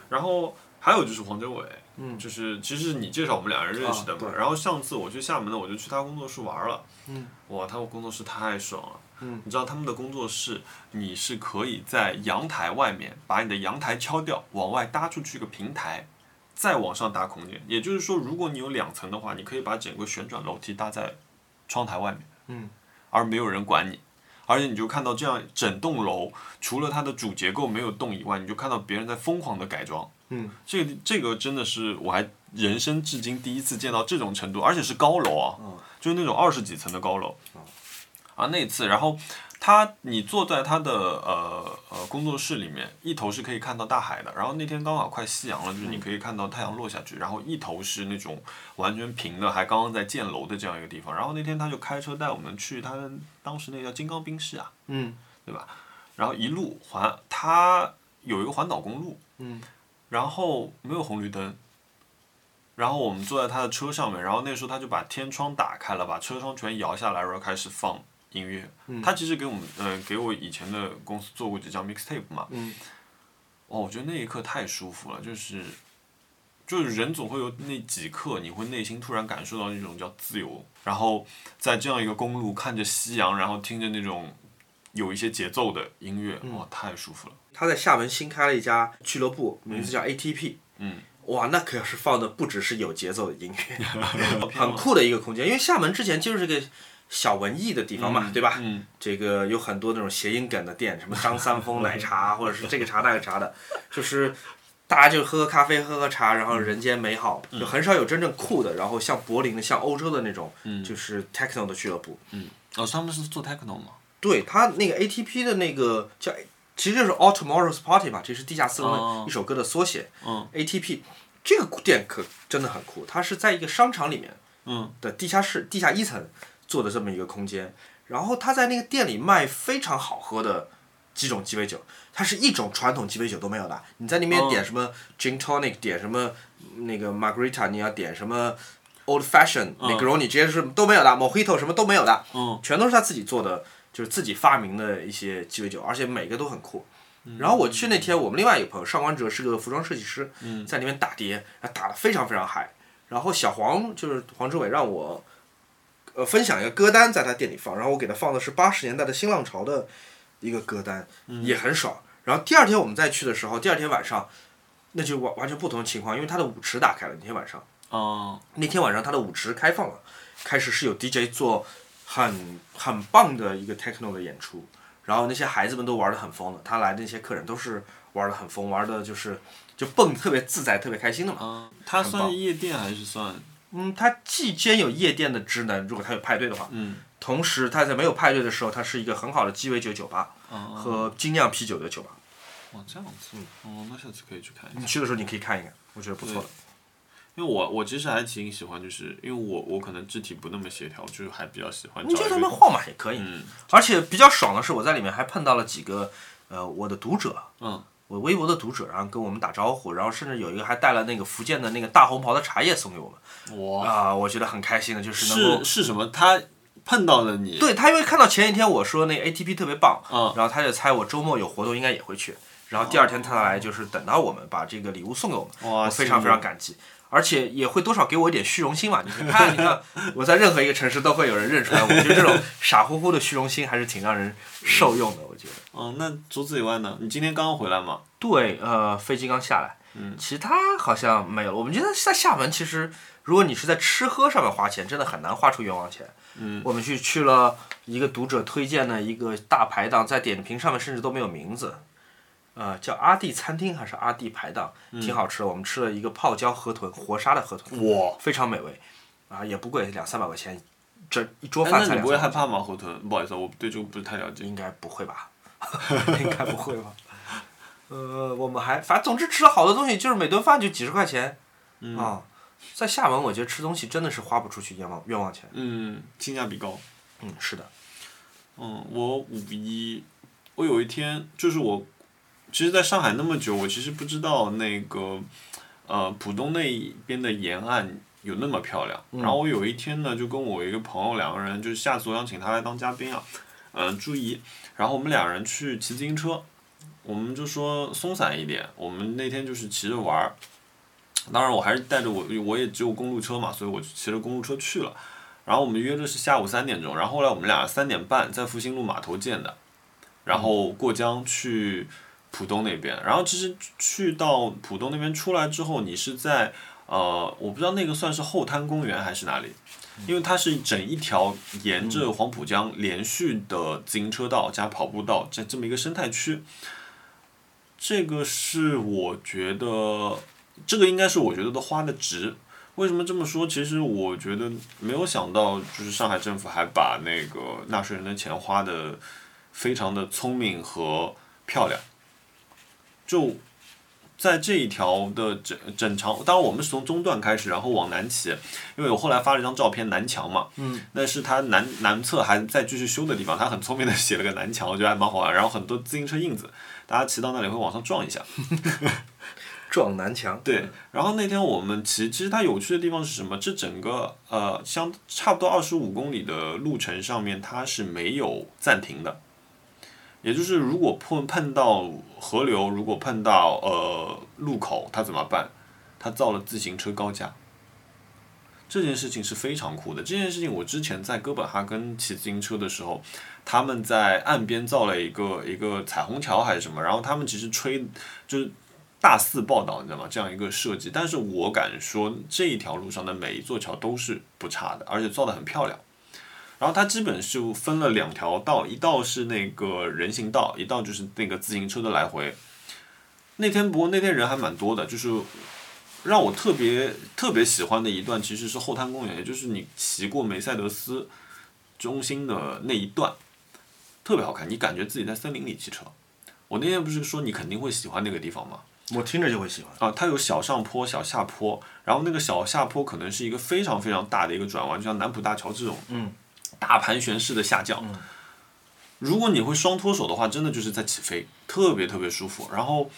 然后还有就是黄哲伟，嗯就是其实你介绍我们两人认识的嘛。啊然后上次我去厦门呢，我就去他工作室玩了。嗯哇，他们工作室太爽了。嗯你知道他们的工作室，你是可以在阳台外面把你的阳台敲掉，往外搭出去一个平台，再往上搭空间。也就是说，如果你有两层的话，你可以把整个旋转楼梯搭在窗台外面。嗯而没有人管你，而且你就看到这样整栋楼，除了它的主结构没有动以外，你就看到别人在疯狂的改装。嗯，这个这个真的是我还人生至今第一次见到这种程度，而且是高楼啊，嗯就是那种二十几层的高楼。啊，那次，然后他你坐在他的呃呃工作室里面，一头是可以看到大海的，然后那天刚好快夕阳了，就是你可以看到太阳落下去，然后一头是那种完全平的，还刚刚在建楼的这样一个地方。然后那天他就开车带我们去他当时那叫金刚冰室啊，嗯对吧？然后一路环，他有一个环岛公路，嗯然后没有红绿灯，然后我们坐在他的车上面，然后那时候他就把天窗打开了，把车窗全摇下来，然后开始放音乐。嗯他其实给我们，嗯、给我以前的公司做过几张 mixtape 嘛。嗯哦，我觉得那一刻太舒服了，就是，就是人总会有那几刻，你会内心突然感受到那种叫自由，然后在这样一个公路看着夕阳，然后听着那种有一些节奏的音乐，哇，太舒服了。他在厦门新开了一家俱乐部，名字叫 ATP。嗯，哇，那可是放的不只是有节奏的音乐，很酷的一个空间。因为厦门之前就是个小文艺的地方嘛，对吧？嗯这个有很多那种谐音梗的店，什么张三丰奶茶，或者是这个茶那个茶的，就是大家就喝喝咖啡，喝喝茶，然后人间美好，就很少有真正酷的，然后像柏林的、像欧洲的那种，就是 techno 的俱乐部。嗯哦，他们是做 techno 吗？对他那个 ATP 的那个叫，其实就是 All Tomorrow's Party 吧，这是地下丝绒哦的一首歌的缩写。嗯 ATP 这个店可真的很酷，它是在一个商场里面嗯的地下室、地下一层做的这么一个空间，然后他在那个店里卖非常好喝的几种鸡尾酒，它是一种传统鸡尾酒都没有的。你在那边哦点什么 gin tonic，点什么那个 margarita，你要点什么 old fashion、Negroni，这些是都没有的，mojito 什么都没有的，嗯全都是他自己做的，就是自己发明的一些鸡尾酒，而且每个都很酷。然后我去那天，我们另外一个朋友上官哲是个服装设计师，在那边打碟，打得非常非常嗨。然后小黄就是黄志伟让我，呃，分享一个歌单在他店里放，然后我给他放的是八十年代的新浪潮的一个歌单，也很爽。然后第二天我们再去的时候，第二天晚上，那就完完全不同的情况，因为他的舞池打开了那天晚上。哦那天晚上他的舞池开放了，开始是有 DJ 做很很棒的一个 techno 的演出，然后那些孩子们都玩的很疯的，他来的那些客人都是玩的很疯，玩的就是就蹦特别自在、特别开心的嘛。嗯，它很棒算夜店还是算？嗯，它既兼有夜店的职能，如果它有派对的话，嗯同时它在没有派对的时候，它是一个很好的鸡尾酒酒吧哦和精酿啤酒的酒吧。哦这样子，哦，那下次可以去看一下。你去的时候你可以看一看，我觉得不错的。因为我我其实还挺喜欢，就是因为我我可能肢体不那么协调，就是还比较喜欢你就在那边晃嘛也可以。嗯而且比较爽的是，我在里面还碰到了几个呃我的读者，嗯我微博的读者，然后跟我们打招呼，然后甚至有一个还带了那个福建的那个大红袍的茶叶送给我们，哇啊、我觉得很开心的，就是能够是是什么？他碰到了你，对他，因为看到前一天我说那个 ATP 特别棒，嗯然后他就猜我周末有活动应该也会去，然后第二天他来就是等到我们把这个礼物送给我们，哇我非常非常感激。而且也会多少给我一点虚荣心嘛？你看，你看，我在任何一个城市都会有人认出来。我觉得这种傻乎乎的虚荣心还是挺让人受用的。我觉得。嗯，那除此以外呢？你今天刚刚回来吗？对，呃，飞机刚下来，嗯其他好像没有了。我们觉得在厦门，其实如果你是在吃喝上面花钱，真的很难花出冤枉钱。嗯，我们去去了一个读者推荐的一个大排档，在点评上面甚至都没有名字，呃，叫阿弟餐厅还是阿弟排档，挺好吃的。我们吃了一个泡椒河豚，活杀的河豚，哇，非常美味。啊，也不贵，两三百块钱，这一桌哎饭菜那你不会害怕吗？河豚，不好意思，我对这个不是太了解。应该不会吧？应该不会吧？呃，我们还反正总之吃了好多东西，就是每顿饭就几十块钱，嗯啊，在厦门我觉得吃东西真的是花不出去冤枉冤枉钱。嗯，性价比高。嗯，是的，嗯，我五一，我有一天就是我，其实在上海那么久，我其实不知道那个，呃，浦东那边的沿岸有那么漂亮。然后我有一天呢，就跟我一个朋友两个人，就是下次我想请他来当嘉宾啊，嗯、朱怡，然后我们两人去骑自行车，我们就说松散一点，我们那天就是骑着玩儿。当然，我还是带着我，我也只有公路车嘛，所以我就骑着公路车去了。然后我们约的是下午三点钟，然后后来我们俩三点半在复兴路码头见的，然后过江去浦东那边。然后其实去到浦东那边出来之后，你是在呃，我不知道那个算是后滩公园还是哪里，因为它是整一条沿着黄浦江连续的自行车道加跑步道这这么一个生态区。这个是我觉得，这个应该是我觉得都花的值。为什么这么说？其实我觉得没有想到，就是上海政府还把那个纳税人的钱花的非常的聪明和漂亮。就在这一条的整整长，当然我们是从中段开始，然后往南骑，因为我后来发了一张照片，南墙嘛，嗯，那是它南南侧还在继续修的地方，他很聪明的写了个南墙，我觉得还蛮好玩，然后很多自行车印子，大家骑到那里会往上撞一下。撞南墙。对，然后那天我们骑，其实它有趣的地方是什么？这整个呃，相差不多二十五公里的路程上面，它是没有暂停的。也就是如果碰碰到河流，如果碰到呃路口，它怎么办？它造了自行车高架。这件事情是非常酷的。这件事情我之前在哥本哈根骑自行车的时候，他们在岸边造了一个一个彩虹桥还是什么，然后他们其实吹就是大肆报道，你知道吗？这样一个设计，但是我敢说这一条路上的每一座桥都是不差的，而且造的很漂亮。然后它基本是分了两条道，一道是那个人行道，一道就是那个自行车的来回。那天不过那天人还蛮多的，就是让我特别特别喜欢的一段其实是后滩公园，也就是你骑过梅赛德斯中心的那一段，特别好看，你感觉自己在森林里骑车。我那天不是说你肯定会喜欢那个地方吗？我听着就会喜欢。啊，它有小上坡、小下坡，然后那个小下坡可能是一个非常非常大的一个转弯，就像南浦大桥这种，嗯，大盘旋式的下降。如果你会双脱手的话，真的就是在起飞，特别特别舒服。然后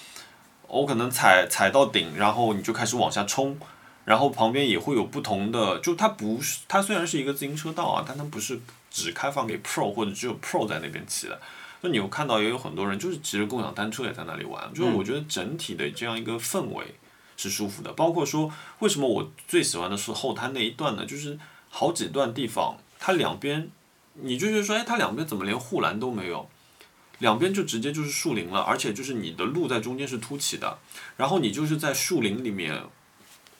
我可能踩踩到顶，然后你就开始往下冲，然后旁边也会有不同的，就它不是，它虽然是一个自行车道啊，但它不是只开放给 Pro 或者只有 Pro 在那边骑的。就你有看到也有很多人就是骑着共享单车也在那里玩，就是我觉得整体的这样一个氛围是舒服的。包括说为什么我最喜欢的是后滩那一段呢？就是好几段地方，它两边你就是说，哎，它两边怎么连护栏都没有？两边就直接就是树林了，而且就是你的路在中间是凸起的，然后你就是在树林里面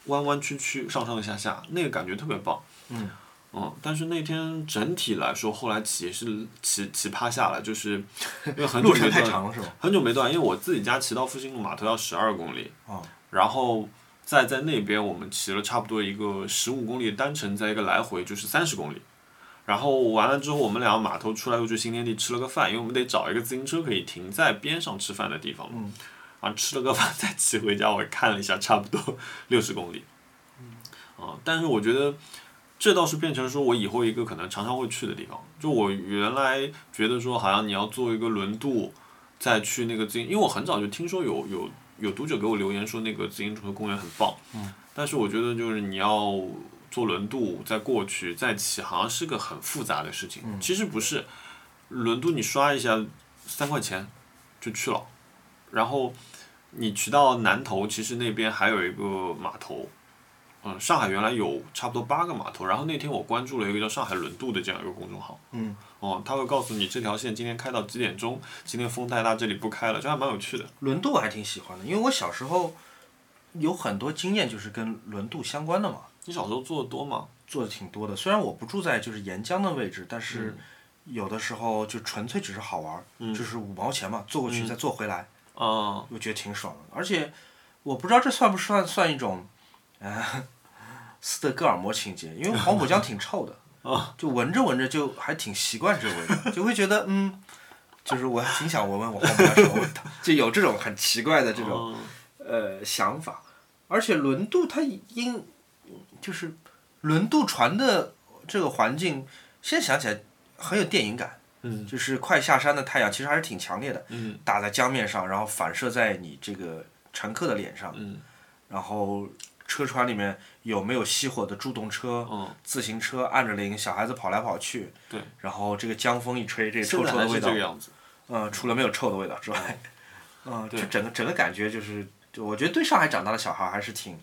弯弯曲曲、上上下下，那个感觉特别棒。嗯。嗯，但是那天整体来说，后来骑是骑骑趴下了，就是因为很久没断？很久没断，因为我自己家骑到复兴路码头要十二公里，哦，然后再在那边我们骑了差不多一个十五公里单程，再一个来回就是三十公里。然后完了之后，我们俩码头出来又去新天地吃了个饭，因为我们得找一个自行车可以停在边上吃饭的地方嘛。嗯然后吃了个饭再骑回家，我看了一下，差不多 六十公里。啊，但是我觉得这倒是变成说我以后一个可能常常会去的地方。就我原来觉得说，好像你要做一个轮渡，再去那个自行，因为我很早就听说有有有读者给我留言说那个自行车公园很棒。嗯。但是我觉得就是你要坐轮渡再过去再骑，好像是个很复杂的事情。嗯其实不是，轮渡你刷一下三块钱就去了，然后你骑到南头，其实那边还有一个码头。嗯，上海原来有差不多八个码头，然后那天我关注了一个叫上海轮渡的这样一个公众号。嗯。哦，他会告诉你这条线今天开到几点钟，今天风太大，这里不开了，这还蛮有趣的。轮渡我还挺喜欢的，因为我小时候有很多经验就是跟轮渡相关的嘛，你小时候做的多吗？做的挺多的。虽然我不住在就是沿江的位置，但是有的时候就纯粹只是好玩儿，嗯就是五毛钱嘛，坐过去再坐回来，啊、我觉得挺爽的。而且我不知道这算不算算一种，呃，斯德哥尔摩情节，因为黄浦江挺臭的，就闻着闻着就还挺习惯这个味道，就会觉得嗯，就是我还挺想闻闻我黄浦江什么味道，就有这种很奇怪的这种呃想法。而且轮渡它因就是轮渡船的这个环境，现在想起来很有电影感。嗯，就是快下山的太阳，其实还是挺强烈的，嗯打在江面上，然后反射在你这个乘客的脸上，嗯然后车船里面有没有熄火的助动车、嗯，自行车按着铃，小孩子跑来跑去，对，然后这个江风一吹，这个臭臭的味道这个，样子。嗯，除了没有臭的味道之外，嗯，就整个整个感觉就是，就我觉得对上海长大的小孩还是挺，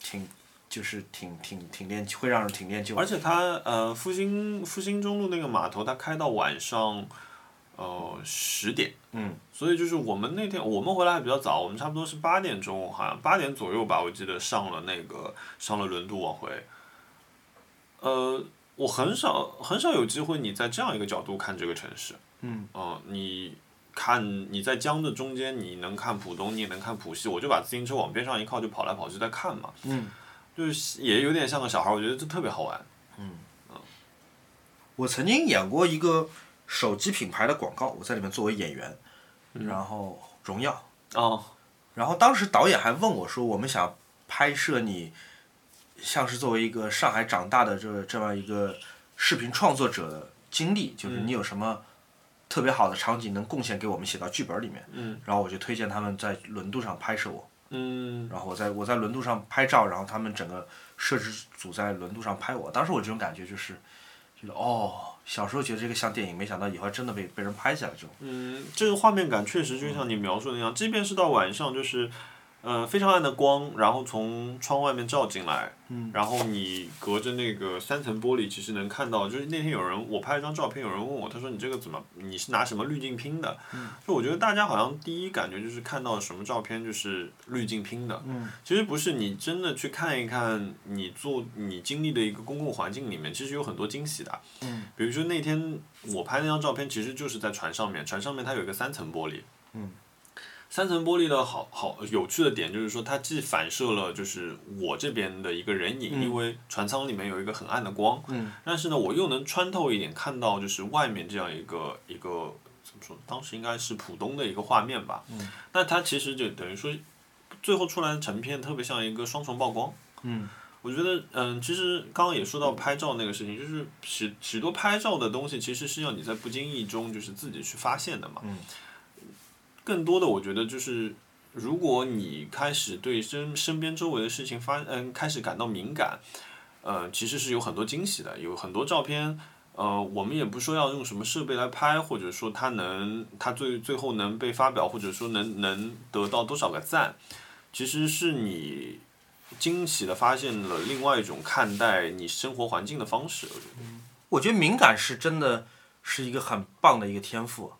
挺，就是挺挺挺恋，会让人挺恋旧。而且它呃复兴复兴中路那个码头，它开到晚上呃十点，嗯。所以就是我们那天我们回来还比较早，我们差不多是八点钟，好像八点左右吧，我记得上了那个上了轮渡往回。呃，我很少很少有机会你在这样一个角度看这个城市，嗯。呃，你看你在江的中间，你能看浦东，你也能看浦西，我就把自行车往边上一靠，就跑来跑去在看嘛，嗯，就是也有点像个小孩儿，我觉得这特别好玩。嗯。我曾经演过一个手机品牌的广告，我在里面作为演员，嗯。然后荣耀，哦，然后当时导演还问我说，我们想拍摄你，像是作为一个上海长大的这这么一个视频创作者的经历，就是你有什么特别好的场景能贡献给我们写到剧本里面，嗯。然后我就推荐他们在轮渡上拍摄我，嗯。然后我在我在轮渡上拍照，然后他们整个摄制组在轮渡上拍我，当时我这种感觉就是，觉得哦，小时候觉得这个像电影，没想到以后真的被被人拍下来这种，嗯，这个画面感确实就像你描述的那样，即便是到晚上，就是，呃，非常暗的光，然后从窗外面照进来，嗯然后你隔着那个三层玻璃，其实能看到，就是那天有人我拍了张照片，有人问我，他说你这个怎么，你是拿什么滤镜拼的？嗯就我觉得大家好像第一感觉就是看到什么照片就是滤镜拼的，嗯其实不是，你真的去看一看你做你经历的一个公共环境里面，其实有很多惊喜的。嗯比如说那天我拍那张照片，其实就是在船上面，船上面它有一个三层玻璃。嗯。三层玻璃的好好有趣的点就是说，它既反射了就是我这边的一个人影，嗯因为船舱里面有一个很暗的光，嗯但是呢，我又能穿透一点，看到就是外面这样一个一个怎么说？当时应该是浦东的一个画面吧。嗯。那它其实就等于说，最后出来的成片特别像一个双重曝光。嗯我觉得，嗯，其实刚刚也说到拍照那个事情，就是许许多拍照的东西，其实是要你在不经意中就是自己去发现的嘛。嗯更多的，我觉得就是，如果你开始对身身边周围的事情发，嗯，开始感到敏感，呃，其实是有很多惊喜的，有很多照片。呃，我们也不说要用什么设备来拍，或者说它能，它最最后能被发表，或者说能能得到多少个赞，其实是你惊喜的发现了另外一种看待你生活环境的方式。我觉得，我觉得敏感是真的是一个很棒的一个天赋，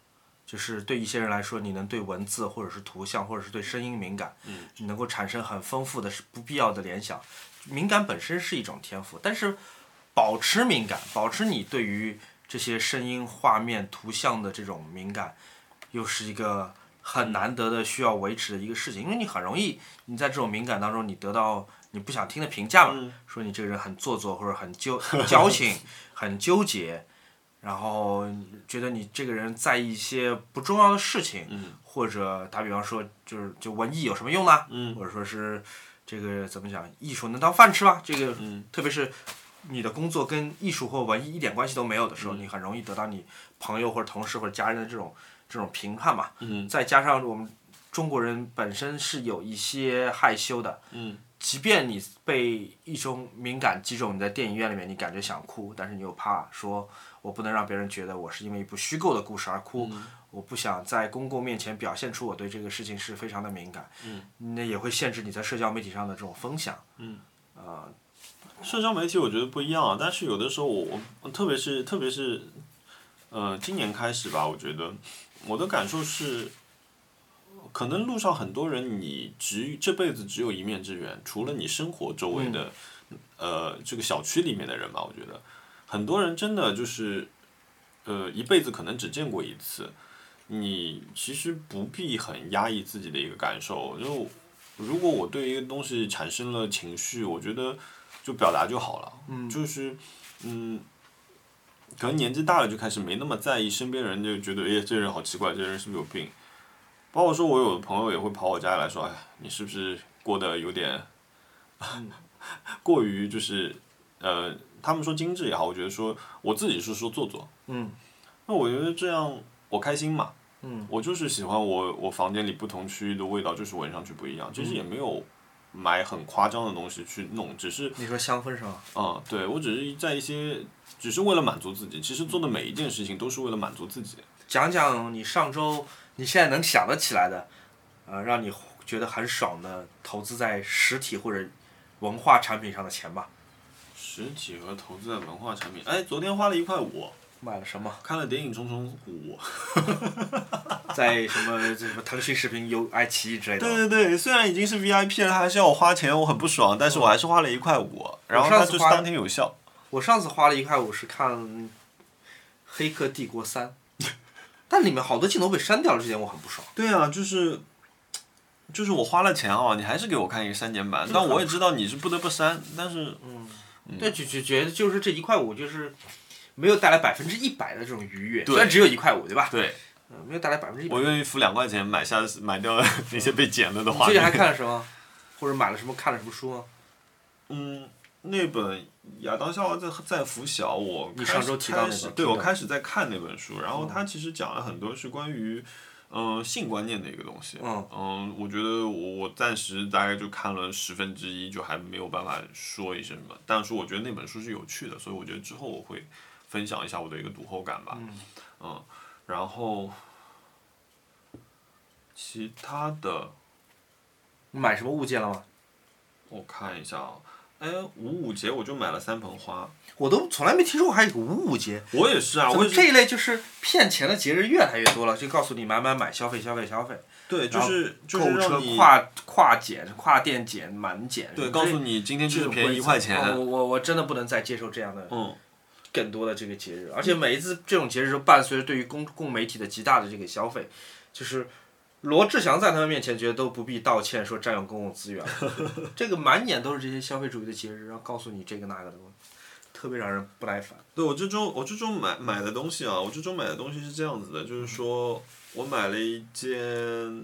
就是对一些人来说，你能对文字或者是图像或者是对声音敏感，嗯你能够产生很丰富的是不必要的联想。敏感本身是一种天赋，但是保持敏感，保持你对于这些声音、画面、图像的这种敏感，又是一个很难得的需要维持的一个事情，因为你很容易你在这种敏感当中，你得到你不想听的评价嘛，嗯说你这个人很做作或者很纠很矫情、很纠结，然后觉得你这个人在意一些不重要的事情，嗯或者打比方说就是就文艺有什么用呢？嗯或者说是这个怎么讲，艺术能当饭吃吗？这个嗯特别是你的工作跟艺术或文艺一点关系都没有的时嗯候，你很容易得到你朋友或者同事或者家人的这种这种评判嘛。嗯再加上我们中国人本身是有一些害羞的，嗯即便你被一种敏感击中，你在电影院里面你感觉想哭，但是你又怕说我不能让别人觉得我是因为一部虚构的故事而哭，嗯我不想在公共面前表现出我对这个事情是非常的敏感，嗯那也会限制你在社交媒体上的这种分享。嗯，呃，社交媒体我觉得不一样啊，但是有的时候我我特别是特别是，呃，今年开始吧，我觉得我的感受是，可能路上很多人你只这辈子只有一面之缘，除了你生活周围的，呃，这个小区里面的人吧，我觉得很多人真的就是，呃，一辈子可能只见过一次，你其实不必很压抑自己的一个感受，就如果我对一个东西产生了情绪，我觉得就表达就好了。嗯，就是嗯，可能年纪大了就开始没那么在意身边人，就觉得哎，这人好奇怪，这人是不是有病？包括说，我有的朋友也会跑我家里来说，哎，你是不是过得有点 过于就是呃，他们说精致也好，我觉得说我自己是说做作。嗯。那我觉得这样我开心嘛。嗯。我就是喜欢我我房间里不同区域的味道，就是闻上去不一样。其实也没有买很夸张的东西去弄，只是。你说香氛是吗？嗯，对，我只是在一些，只是为了满足自己。其实做的每一件事情都是为了满足自己。讲讲你上周你现在能想得起来的，呃，让你觉得很爽的投资在实体或者文化产品上的钱吧。实体和投资在文化产品，哎，昨天花了一块五。买了什么？看了谍影《重重五》，在什么这什么腾讯视频、优爱奇艺之类的。对对对，虽然已经是 VIP 了，他还是要我花钱，我很不爽，但是我还是花了一块五，然后它就是当天有效。我上次花了一块五是看《黑客帝国三》，但里面好多镜头被删掉了，这点我很不爽。对啊，就是，就是我花了钱哦，你还是给我看一个删减版，但我也知道你是不得不删，但是，嗯，对，就就觉得就是这一块五就是。没有带来百分之一百的这种愉悦，虽然只有一块五，对吧？对，嗯，没有带来百分之一百。我愿意付两块钱买下买掉那些被剪了的话。最近还看了什么？或者买了什么？看了什么书吗？嗯，那本《亚当夏娃在在拂晓》，我你上周提到那对我开始在看那本书，然后他其实讲了很多是关于嗯性观念的一个东西。嗯。嗯，我觉得我我暂时大概就看了十分之一，就还没有办法说一些什么。但是我觉得那本书是有趣的，所以我觉得之后我会。分享一下我的一个读后感吧，嗯，然后其他的，买什么物件了吗？我看一下啊，哎，五五节我就买了三盆花，我都从来没听说过还有个五五节。我也是啊，我这一类就是骗钱的节日越来越多了，就告诉你买买买，消费消费消费。对，就是就是让你跨跨减、跨店减、满减。对，告诉你今天就是便宜一块钱。我我我真的不能再接受这样的。嗯。更多的这个节日，而且每一次这种节日都伴随着对于公共媒体的极大的这个消费，就是罗志祥在他们面前觉得都不必道歉，说占用公共资源，这个满眼都是这些消费主义的节日，然后告诉你这个那个的，特别让人不耐烦。对我这周我这周买买的东西啊，我这周买的东西是这样子的，就是说我买了一件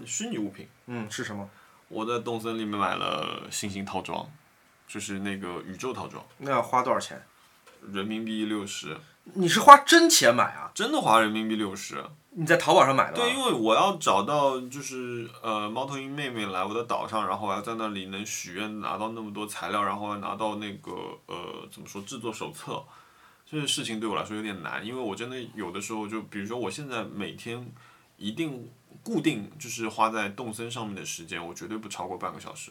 虚拟物品。嗯，是什么？我在动森里面买了星星套装，就是那个宇宙套装。那要花多少钱？人民币六十，你是花真钱买啊？真的花人民币六十。你在淘宝上买的？对，因为我要找到就是呃猫头鹰妹妹来我的岛上，然后我要在那里能许愿拿到那么多材料，然后拿到那个呃怎么说制作手册，这件事情对我来说有点难，因为我真的有的时候就比如说我现在每天一定固定就是花在动森上面的时间，我绝对不超过半个小时。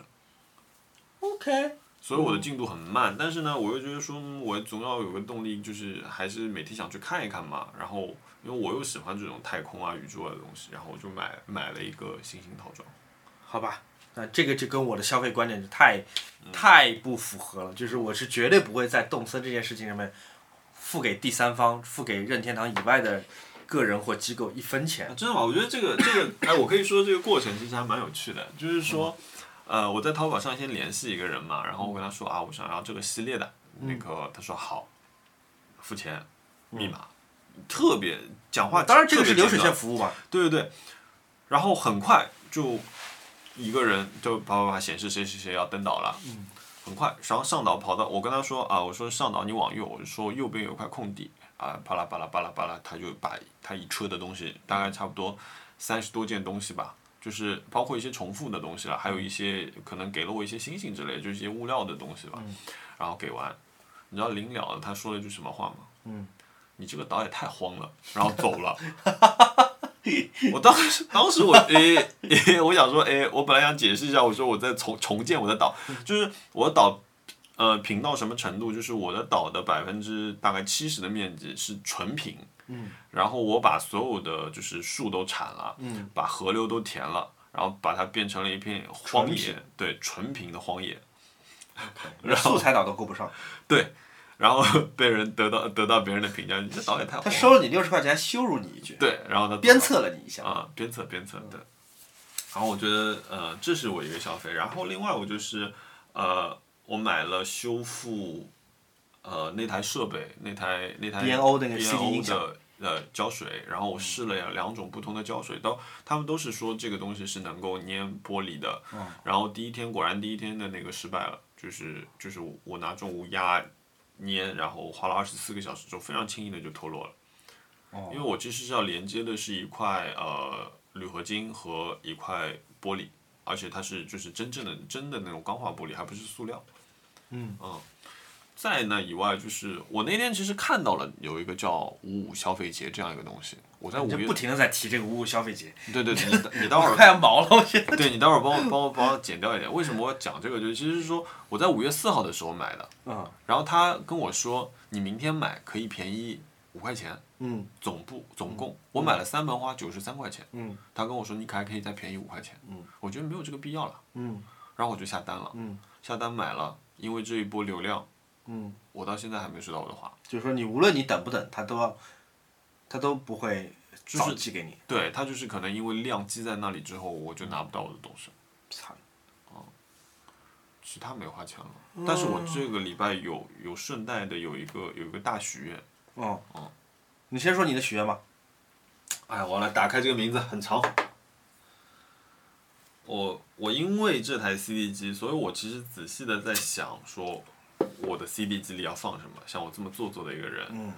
OK。所以我的进度很慢，但是呢，我又觉得说，我总要有个动力，就是还是每天想去看一看嘛。然后，因为我又喜欢这种太空啊、宇宙啊的东西，然后我就买买了一个星星套装。好吧，那这个就跟我的消费观念就太太不符合了。就是我是绝对不会在动森这件事情上面付给第三方、付给任天堂以外的个人或机构一分钱。真的吗？我觉得这个这个，哎，我可以说这个过程其实还蛮有趣的，就是说。呃，我在淘宝上先联系一个人嘛，然后我跟他说啊，我想要这个系列的，那个他说好，付钱，密码，特别讲话，当然这个是流水线服务嘛，对对对，然后很快就一个人就啪啪啪显示谁谁谁要登岛了，很快，然后上岛跑到我跟他说啊，我说上岛你往右，我就说右边有块空地啊，巴拉巴拉巴拉巴拉，他就把他一车的东西，大概差不多三十多件东西吧。就是包括一些重复的东西了，还有一些可能给了我一些星星之类，就是一些物料的东西吧。然后给完，你知道临了他说了一句什么话吗？嗯。你这个岛也太荒了，然后走了。我当时当时我诶诶，我想说诶，我本来想解释一下，我说我在重重建我的岛，就是我的岛，呃，平到什么程度？就是我的岛的百分之大概七十的面积是纯平。嗯，然后我把所有的就是树都铲了，嗯，把河流都填了，然后把它变成了一片荒野，对，纯平的荒野。连 素材岛都够不上。对，然后 被人得到得到别人的评价，你这岛也太……他收了你六十块钱，羞辱你一句。对，然后他鞭策了你一下。啊，鞭策鞭策，对。然后我觉得呃，这是我一个消费，然后另外我就是呃，我买了修复，呃，那台设备，那台那台 B&O 那个 CD B&O 音响的呃胶水，然后我试了两种不同的胶水，都他们都是说这个东西是能够粘玻璃的。然后第一天果然第一天的那个失败了，就是就是我拿重物压粘，然后花了二十四个小时之后，非常轻易的就脱落了。因为我其实是要连接的是一块呃铝合金和一块玻璃，而且它是就是真正的真的那种钢化玻璃，还不是塑料。嗯。在那以外，就是我那天其实看到了有一个叫五五消费节这样一个东西，我在五月不停的在提这个五五消费节，对对对，你你待会儿快要毛了，我现在。对你待会儿帮我帮我帮我剪掉一点。为什么我讲这个？就是其实是说我在五月四号的时候买的，嗯。然后他跟我说你明天买可以便宜五块钱，嗯总部总共。我买了三盆花九十三块钱，嗯。他跟我说你还可以再便宜五块钱，嗯。我觉得没有这个必要了，嗯。然后我就下单了，嗯。下单买了，因为这一波流量，嗯，我到现在还没收到我的花。就是说你无论你等不等，他都要，他都不会早寄给你。对他就是可能因为量积在那里之后，我就拿不到我的东西，操！其他没花钱了。但是我这个礼拜有有顺带的有一个有一个大许愿，哦你先说你的许愿吧。哎，我来打开这个名字很长。我我因为这台 CD 机，所以我其实仔细的在想说，我的 CD 机里要放什么。像我这么做作的一个人，嗯，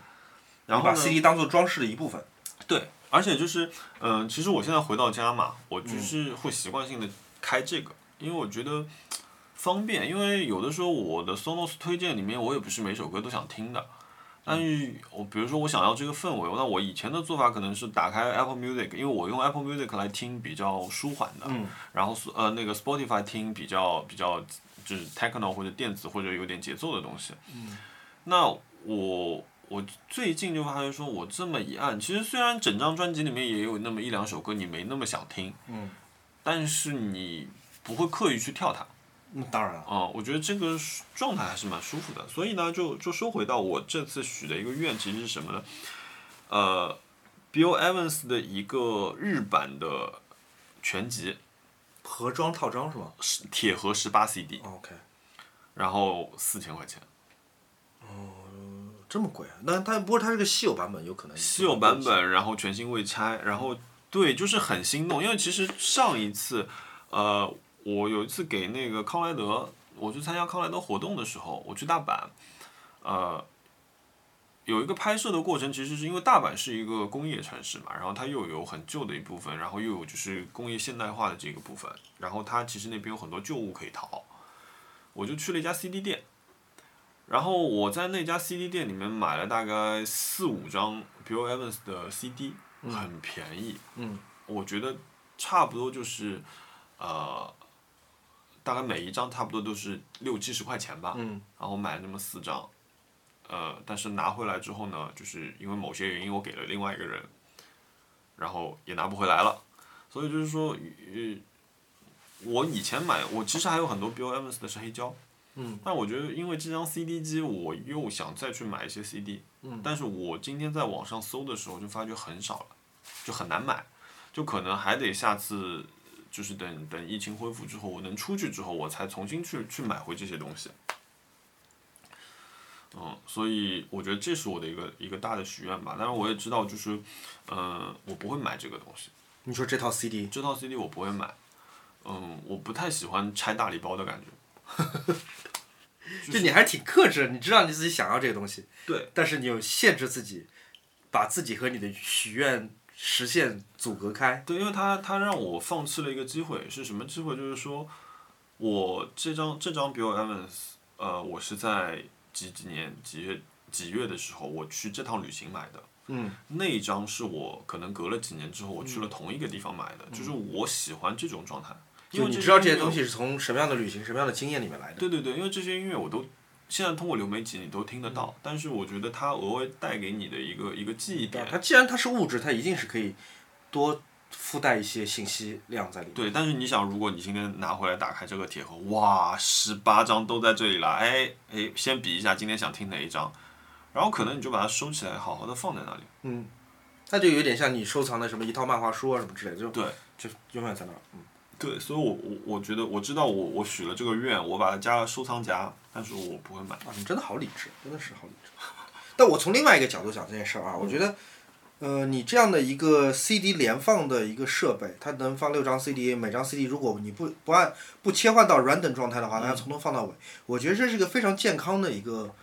然后把 CD 当做装饰的一部分。对，而且就是，嗯、其实我现在回到家嘛，我就是会习惯性的开这个，因为我觉得方便。因为有的时候我的 Sonos 推荐里面，我也不是每首歌都想听的。但是我比如说我想要这个氛围，那我以前的做法可能是打开 Apple Music，因为我用 Apple Music 来听比较舒缓的，嗯然后呃那个 Spotify 听比较比较就是 techno 或者电子或者有点节奏的东西。那我我最近就发现说，我这么一按，其实虽然整张专辑里面也有那么一两首歌你没那么想听，嗯但是你不会刻意去跳它。嗯，当然了。啊、我觉得这个状态还是蛮舒服的。所以呢，就就说回到我这次许的一个愿，其实是什么呢？呃，Bill Evans 的一个日版的全集，盒装套装是吗是铁盒十八 CD，？OK，然后四千块钱，哦这么贵啊？那它不过它是个稀有版本，有可能。稀有版。本，然后全新未拆，然后对，就是很心动，因为其实上一次，呃，我有一次给那个康莱德，我去参加康莱德活动的时候，我去大阪，呃，有一个拍摄的过程，其实是因为大阪是一个工业城市嘛，然后它又有很旧的一部分，然后又有就是工业现代化的这个部分，然后它其实那边有很多旧物可以淘，我就去了一家 CD 店。然后我在那家 CD 店里面买了大概四五张 Bill Evans 的 CD，很便宜。嗯我觉得差不多就是，呃，大概每一张差不多都是六七十块钱吧。嗯然后买了那么四张，呃，但是拿回来之后呢，就是因为某些原因我给了另外一个人，然后也拿不回来了，所以就是说，呃，我以前买我其实还有很多 Bill Evans 的是黑胶，嗯，但我觉得因为这张 CD 机，我又想再去买一些 CD，嗯但是我今天在网上搜的时候就发觉很少了，就很难买，就可能还得下次。就是等等疫情恢复之后，我能出去之后，我才重新去去买回这些东西。嗯，所以我觉得这是我的一个一个大的许愿吧。当然我也知道，就是，嗯、我不会买这个东西，你说这套 CD，这套 CD 我不会买。嗯，我不太喜欢拆大礼包的感觉。就你还挺克制，你知道你自己想要这个东西，对，但是你有限制自己，把自己和你的许愿实现阻隔开。对，因为他他让我放弃了一个机会，是什么机会？就是说，我这张这张 Bill Evans，呃，我是在几几年几月几月的时候，我去这趟旅行买的。嗯那一张是我可能隔了几年之后，我去了同一个地方买的，就是我喜欢这种状态，因为就你知道这些东西是从什么样的旅行、什么样的经验里面来的。对对对，因为这些音乐我都现在通过流媒体你都听得嗯到，但是我觉得它额外带给你的一个一个记忆点，它既然它是物质，它一定是可以多附带一些信息量在里面。对，但是你想，如果你今天拿回来打开这个铁盒，哇，十八张都在这里了，哎哎，先比一下今天想听哪一张，然后可能你就把它收起来，好好的放在那里。嗯，它就有点像你收藏的什么一套漫画书啊什么之类的，就对就永远在那儿。嗯，对，所以我我我觉得我知道我我许了这个愿，我把它加了收藏夹，但是我不会买。啊，你真的好理智，真的是好理智。但我从另外一个角度讲这件事儿啊，我觉得，呃，你这样的一个 CD 连放的一个设备，它能放六张 CD，每张 CD 如果你不不按不切换到 random 状态的话，它从头放到尾，我觉得这是一个非常健康的一个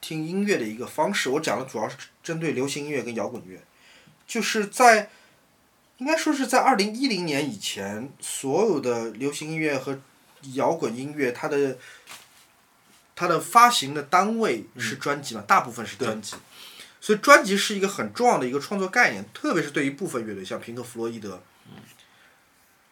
听音乐的一个方式。我讲的主要是针对流行音乐跟摇滚乐，就是在应该说是在二零一零年以前，所有的流行音乐和摇滚音乐，它的它的发行的单位是专辑嘛，大部分是专辑，所以专辑是一个很重要的一个创作概念，特别是对于部分乐队，像平克·弗洛伊德，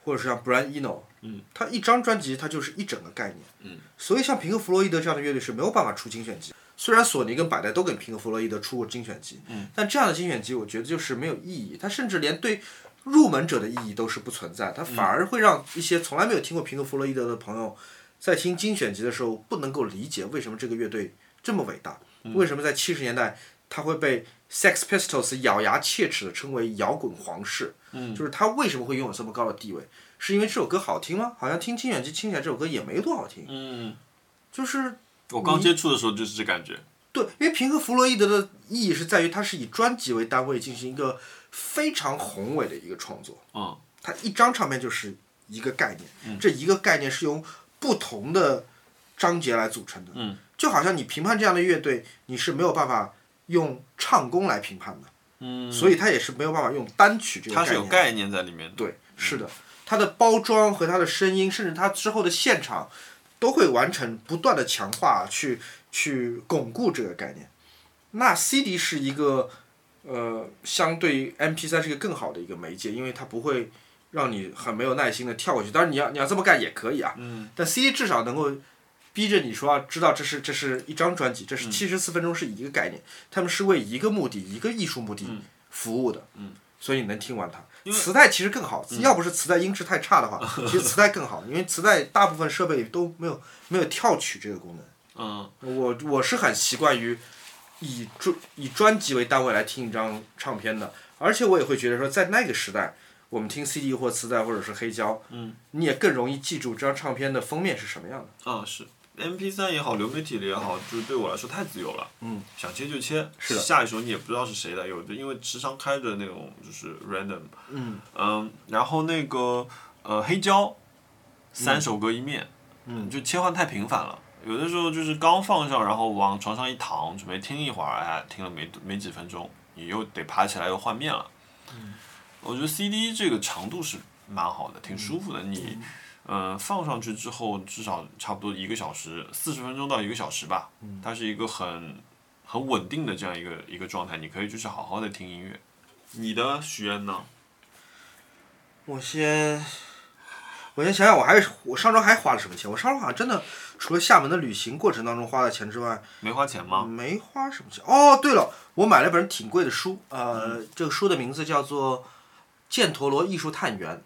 或者是像 Brian Eno，嗯，他一张专辑它就是一整个概念，嗯，所以像平克·弗洛伊德这样的乐队是没有办法出精选集。虽然索尼跟百代都给平克·弗洛伊德出过精选集，嗯，但这样的精选集我觉得就是没有意义，它甚至连对入门者的意义都是不存在，它反而会让一些从来没有听过平克·弗洛伊德的朋友，在听精选集的时候不能够理解为什么这个乐队这么伟大，为什么在七十年代他会被 Sex Pistols 咬牙切齿的称为摇滚皇室，嗯就是他为什么会拥有这么高的地位？是因为这首歌好听吗？好像听精选集听起来这首歌也没多好听，嗯，就是我刚接触的时候就是这感觉。对，因为平克·弗洛伊德的意义是在于它是以专辑为单位进行一个非常宏伟的一个创作。嗯，它一张唱片就是一个概念，这一个概念是由不同的章节来组成的。嗯，就好像你评判这样的乐队，你是没有办法用唱功来评判的，嗯，所以它也是没有办法用单曲这个概念。它是有概念在里面的。对，是的，它的包装和它的声音，甚至它之后的现场，都会完成不断的强化，去去巩固这个概念。那 CD 是一个呃，相对于 MP 3是一个更好的一个媒介，因为它不会让你很没有耐心的跳过去。当然你要你要这么干也可以啊，嗯但 CD 至少能够逼着你说啊知道这是这是一张专辑，这嗯是七十四分钟是一个概念，他们是为一个目的一个艺术目的服务的，嗯所以你能听完它。磁带其实更好，要不是磁带音质太差的话，其实磁带更好，因为磁带大部分设备都没有没有跳取这个功能。嗯我我是很习惯于以专以专辑为单位来听一张唱片的，而且我也会觉得说，在那个时代，我们听 CD 或磁带或者是黑胶，嗯，你也更容易记住这张唱片的封面是什么样的。啊是。M P 三也好，流媒体的也好，就是对我来说太自由了。嗯，想切就切。是的下一首你也不知道是谁的，有的因为时常开着那种就是 random。嗯嗯，然后那个呃黑胶，三首歌一面，嗯就切换太频繁了。有的时候就是刚放上，然后往床上一躺，准备听一会儿，哎，听了没没几分钟，你又得爬起来又换面了。嗯我觉得 CD 这个长度是蛮好的，挺舒服的。你，嗯、放上去之后，至少差不多一个小时，四十分钟到一个小时吧。它是一个很很稳定的这样一个一个状态，你可以就是好好的听音乐。你的许愿呢？我先，我先想想，我还我上周还花了什么钱？我上周好像真的除了厦门的旅行过程当中花的钱之外，没花钱吗？没花什么钱。哦，对了，我买了本挺贵的书，呃，这个书的名字叫做《犍陀罗艺术探源》。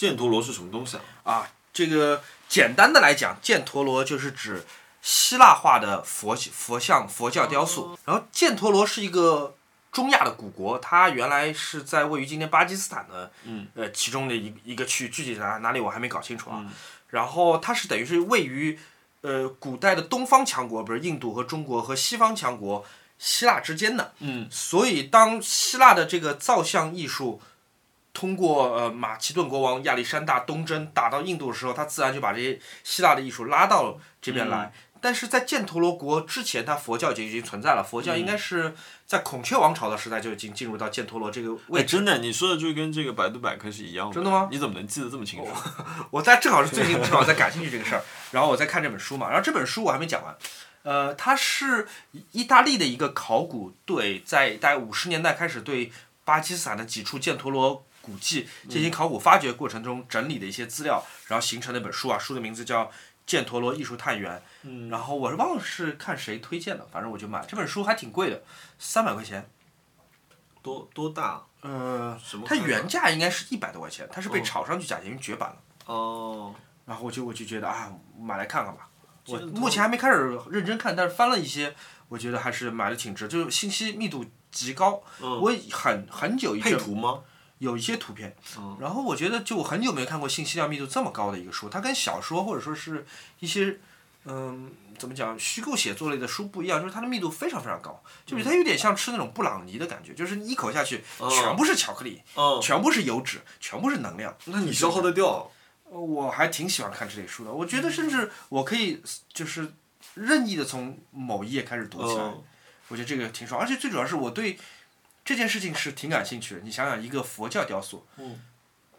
犍陀罗是什么东西啊？啊，这个简单的来讲，犍陀罗就是指希腊化的佛佛像、佛教雕塑。然后犍陀罗是一个中亚的古国，它原来是在位于今天巴基斯坦的，嗯呃，其中的一一个区，具体哪哪里我还没搞清楚啊。然后它是等于是位于呃古代的东方强国，不是印度和中国和西方强国希腊之间的。嗯所以当希腊的这个造像艺术通过呃马其顿国王亚历山大东征打到印度的时候，他自然就把这些希腊的艺术拉到这边来。但是在犍陀罗国之前，它佛教就已经存在了。佛教应该是在孔雀王朝的时代就已经进入到犍陀罗这个哎，位置。真的，你说的就跟这个百度百科是一样的。真的吗你怎么能记得这么清楚？我在正好是最近正好在感兴趣这个事儿，然后我在看这本书嘛，然后这本书我还没讲完，呃，它是意大利的一个考古队在大概五十年代开始对巴基斯坦的几处犍陀罗古迹进行考古发掘过程中整理的一些资料，然后形成的一本书啊，书的名字叫《犍陀罗艺术探源》，嗯然后我是忘了是看谁推荐的，反正我就买这本书还挺贵的，三百块钱。多多大？呃什么，它原价应该是一百多块钱，它是被哦炒上去价钱，因为绝版了。哦，然后我就我就觉得啊，买来看看吧。我目前还没开始认真看，但是翻了一些，我觉得还是买的挺值，就是信息密度极高。嗯，我很很久一阵配图吗？有一些图片。嗯然后我觉得，就我很久没有看过信息量密度这么高的一个书，它跟小说或者说是一些嗯怎么讲虚构写作类的书不一样，就是它的密度非常非常高，就是它有点像吃那种布朗尼的感觉，就是你一口下去全部是巧克力，嗯，全部是油脂，全部是能量。那你消耗得掉。呃我还挺喜欢看这类书的，我觉得甚至我可以就是任意的从某一页开始读起来，嗯我觉得这个挺爽，而且最主要是我对这件事情是挺感兴趣的。你想想，一个佛教雕塑，嗯，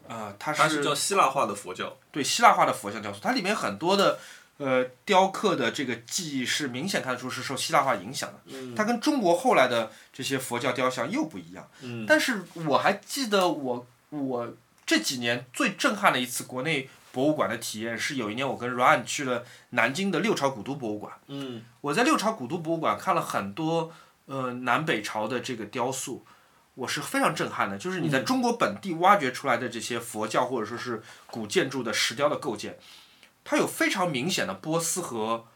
呃，它它是叫希腊化的佛教。对希腊化的佛像雕塑，它里面很多的呃雕刻的这个技艺是明显看得出是受希腊化影响的。嗯它跟中国后来的这些佛教雕像又不一样。嗯但是我还记得我我这几年最震撼的一次国内博物馆的体验是有一年我跟 Ryan 去了南京的六朝古都博物馆。嗯我在六朝古都博物馆看了很多呃南北朝的这个雕塑，我是非常震撼的。就是你在中国本地挖掘出来的这些佛教或者说是古建筑的石雕的构件，它有非常明显的波斯和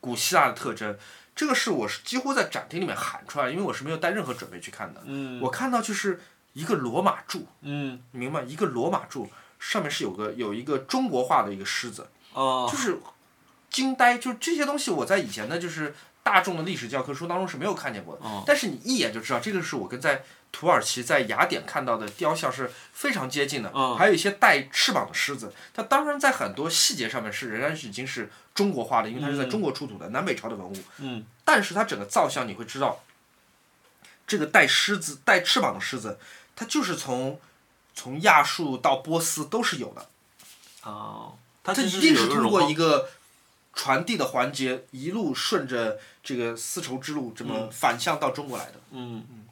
古希腊的特征。这个是我是几乎在展厅里面喊出来，因为我是没有带任何准备去看的。嗯我看到就是一个罗马柱，嗯你明白？一个罗马柱上面是有个有一个中国画的一个狮子，哦就是惊呆，就这些东西我在以前的就是大众的历史教科书当中是没有看见过的，哦。但是你一眼就知道这个是我跟在土耳其在雅典看到的雕像是非常接近的，嗯还有一些带翅膀的狮子，它当然在很多细节上面是仍然是已经是中国化的，因为它是在中国出土的、南北朝的文物，嗯。但是它整个造像你会知道，这个带狮子、带翅膀的狮子，它就是从从亚述到波斯都是有的。哦，它这一定是通过一个传递的环节，一路顺着这个丝绸之路这么反向到中国来的。嗯嗯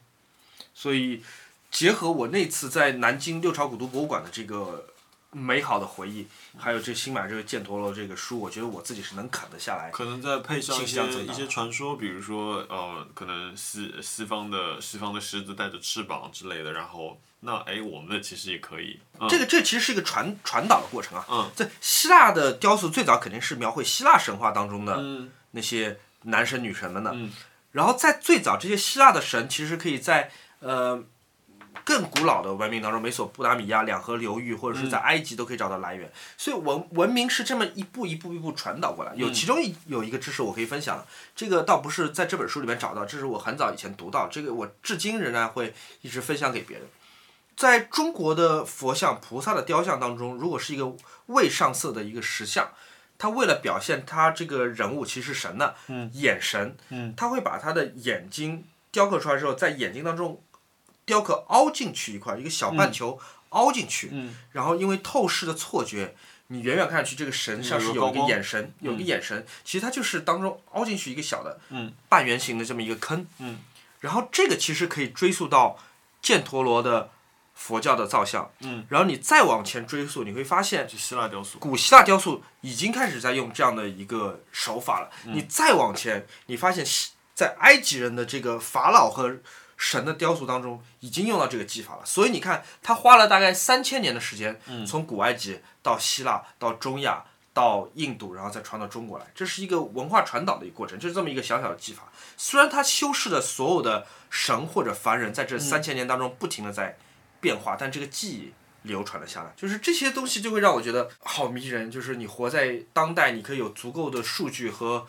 所以，结合我那次在南京六朝古都博物馆的这个美好的回忆，还有这新买这个犍陀罗这个书，我觉得我自己是能啃得下来。可能再配上一些一些传说，比如说呃，可能西西方的西方的狮子带着翅膀之类的，然后那哎，我们的其实也可以。嗯这个这其实是一个传传导的过程啊。嗯在希腊的雕塑最早肯定是描绘希腊神话当中的嗯那些男神女神们的。嗯然后在最早这些希腊的神，其实可以在呃更古老的文明当中，美索不达米亚两河流域，或者是在埃及都可以找到来源。所以文文明是这么一步一步一步传导过来。有其中一有一个知识我可以分享，这个倒不是在这本书里面找到，这是我很早以前读到，这个我至今仍然会一直分享给别人。在中国的佛像、菩萨的雕像当中，如果是一个未上色的一个石像，他为了表现他这个人物其实是神的、眼神，嗯他会把他的眼睛雕刻出来之后，在眼睛当中雕刻凹进去一块，一个小半球凹进去，嗯然后因为透视的错觉，你远远看上去这个神像是有一个眼神，有一个眼神，其实它就是当中凹进去一个小的嗯半圆形的这么一个坑，嗯。然后这个其实可以追溯到犍陀罗的佛教的造像，嗯，然后你再往前追溯，你会发现就希腊雕塑。古希腊雕塑已经开始在用这样的一个手法了。嗯你再往前，你发现西在埃及人的这个法老和神的雕塑当中已经用到这个技法了。所以你看，他花了大概三千年的时间，嗯从古埃及到希腊到中亚。到印度，然后再传到中国来，这是一个文化传导的一个过程，就是这么一个小小的技法。虽然它修饰的所有的神或者凡人在这三千年当中不停的在变化，但这个记忆流传了下来，就是这些东西就会让我觉得好迷人。就是你活在当代，你可以有足够的数据和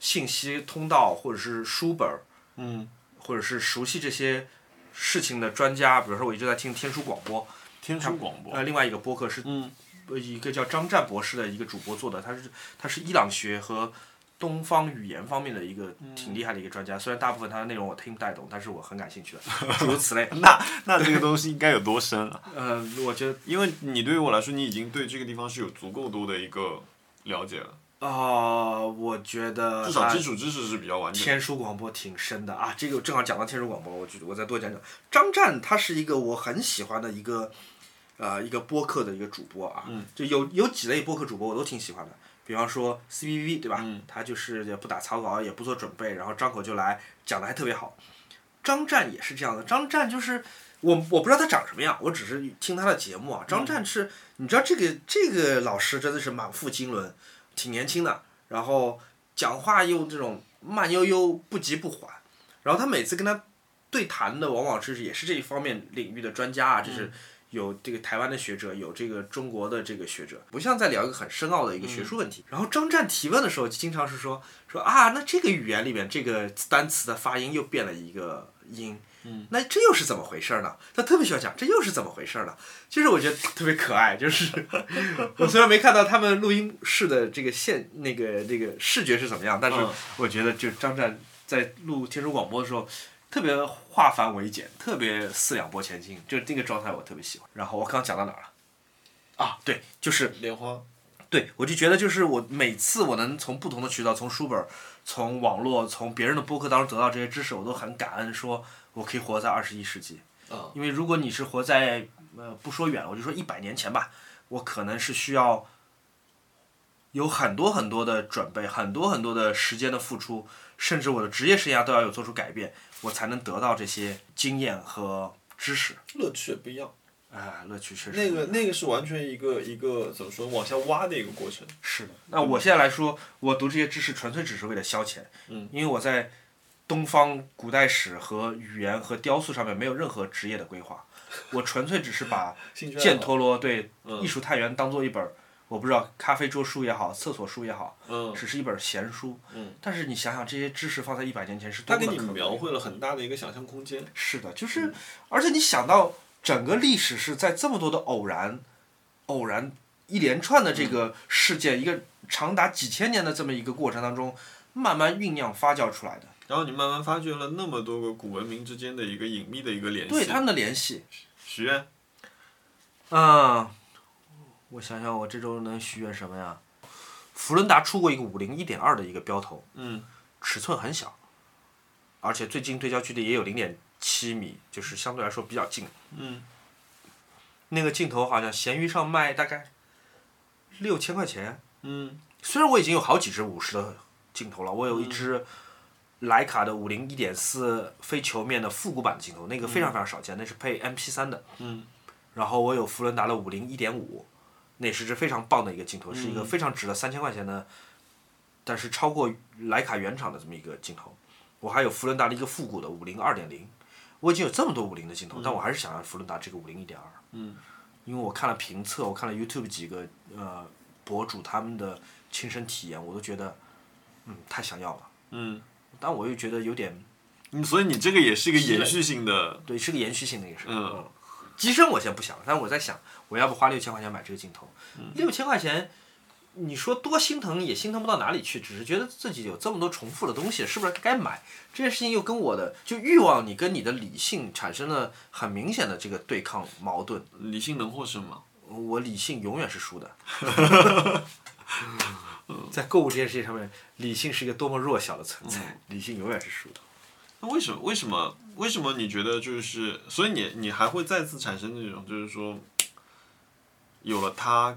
信息通道，或者是书本儿，嗯，或者是熟悉这些事情的专家。比如说，我一直在听天书广播，天书广播。呃，另外一个播客是嗯呃一个叫张湛博士的一个主播做的，他是他是伊朗学和东方语言方面的一个挺厉害的一个专家。虽然大部分他的内容我听不太懂，但是我很感兴趣的，诸如此类。那那这个东西应该有多深啊？呃，我觉得 因为你对于我来说，你已经对这个地方是有足够多的一个了解了，啊、我觉得至少基础知识是比较完整的。天书广播挺深的啊，这个正好讲到天书广播，我觉得我再多讲讲。张湛他是一个我很喜欢的一个，呃，一个播客的一个主播啊，嗯就有有几类播客主播我都挺喜欢的，比方说 C B V 对吧？嗯他就是也不打草稿，也不做准备，然后张口就来，讲的还特别好。张湛也是这样的，张湛就是我我不知道他长什么样，我只是听他的节目啊。张湛是，你知道这个这个老师真的是满腹经纶，挺年轻的，然后讲话又这种慢悠悠、不急不缓，然后他每次跟他对谈的往往是也是这一方面领域的专家啊，就是有这个台湾的学者，有这个中国的这个学者，不像在聊一个很深奥的一个学术问题。然后张湛提问的时候，经常是说说啊，那这个语言里面这个单词的发音又变了一个音。嗯那这又是怎么回事呢？他特别喜欢讲，这又是怎么回事呢？就是我觉得特别可爱，就是 我虽然没看到他们录音室的这个现那个那个视觉是怎么样，但是我觉得就张湛在录天书广播的时候，特别化繁为简，特别四两拨千斤，就是这个状态我特别喜欢。然后我刚刚讲到哪儿了？啊，对，就是莲花。对，我就觉得就是我每次我能从不同的渠道，从书本、从网络、从别人的播客当中得到这些知识，我都很感恩，说我可以活在二十一世纪。啊。因为如果你是活在呃不说远了，我就说一百年前吧，我可能是需要有很多很多的准备，很多很多的时间的付出，甚至我的职业生涯都要有做出改变，我才能得到这些经验和知识。乐趣也不一样。哎，乐趣确实。那个那个是完全一个一个怎么说，往下挖的一个过程。是的。那我现在来说，我读这些知识纯粹只是为了消遣。嗯。因为我在东方古代史和语言和雕塑上面没有任何职业的规划，我纯粹只是把犍陀罗对艺术探源当做一本，我不知道咖啡桌书也好，厕所书也好，只是一本闲书。嗯。但是你想想，这些知识放在一百年前是多么的可它给你描绘了很大的一个想象空间。是的，就是，而且你想到。整个历史是在这么多的偶然、偶然一连串的这个事件，一个长达几千年的这么一个过程当中，慢慢酝酿发酵出来的。然后你慢慢发掘了那么多个古文明之间的一个隐秘的一个联系。对他们的联系。许愿。啊，我想想，我这周能许愿什么呀？福伦达出过一个五零一点二的一个标头。嗯。尺寸很小，而且最近对焦距离也有零点。七米就是相对来说比较近。嗯。那个镜头好像闲鱼上卖大概六千块钱。嗯。虽然我已经有好几支五十的镜头了，我有一支徕卡的五零一点四非球面的复古版的镜头，那个非常非常少见，那是配 M P 三的。嗯。然后我有福伦达的五零一点五，那是只非常棒的一个镜头，是一个非常值了三千块钱的，但是超过徕卡原厂的这么一个镜头。我还有福伦达的一个复古的五零二点零。我已经有这么多五零的镜头，但我还是想要福伦达这个五零一点二。嗯。因为我看了评测，我看了 YouTube 几个呃博主他们的亲身体验，我都觉得，嗯，太想要了。嗯。但我又觉得有点。嗯，所以你这个也是一个延续性的。对，是个延续性的，也是。嗯。机身我先不想，但是我在想，我要不花六千块钱买这个镜头？六千块钱。你说多心疼也心疼不到哪里去，只是觉得自己有这么多重复的东西，是不是该买？这件事情又跟我的就欲望，你跟你的理性产生了很明显的这个对抗矛盾。理性能获胜吗？我理性永远是输的。在购物这件事情上面，理性是一个多么弱小的存在，理性永远是输的。那为什么？为什么？为什么你觉得就是？所以你你还会再次产生那种，就是说，有了它。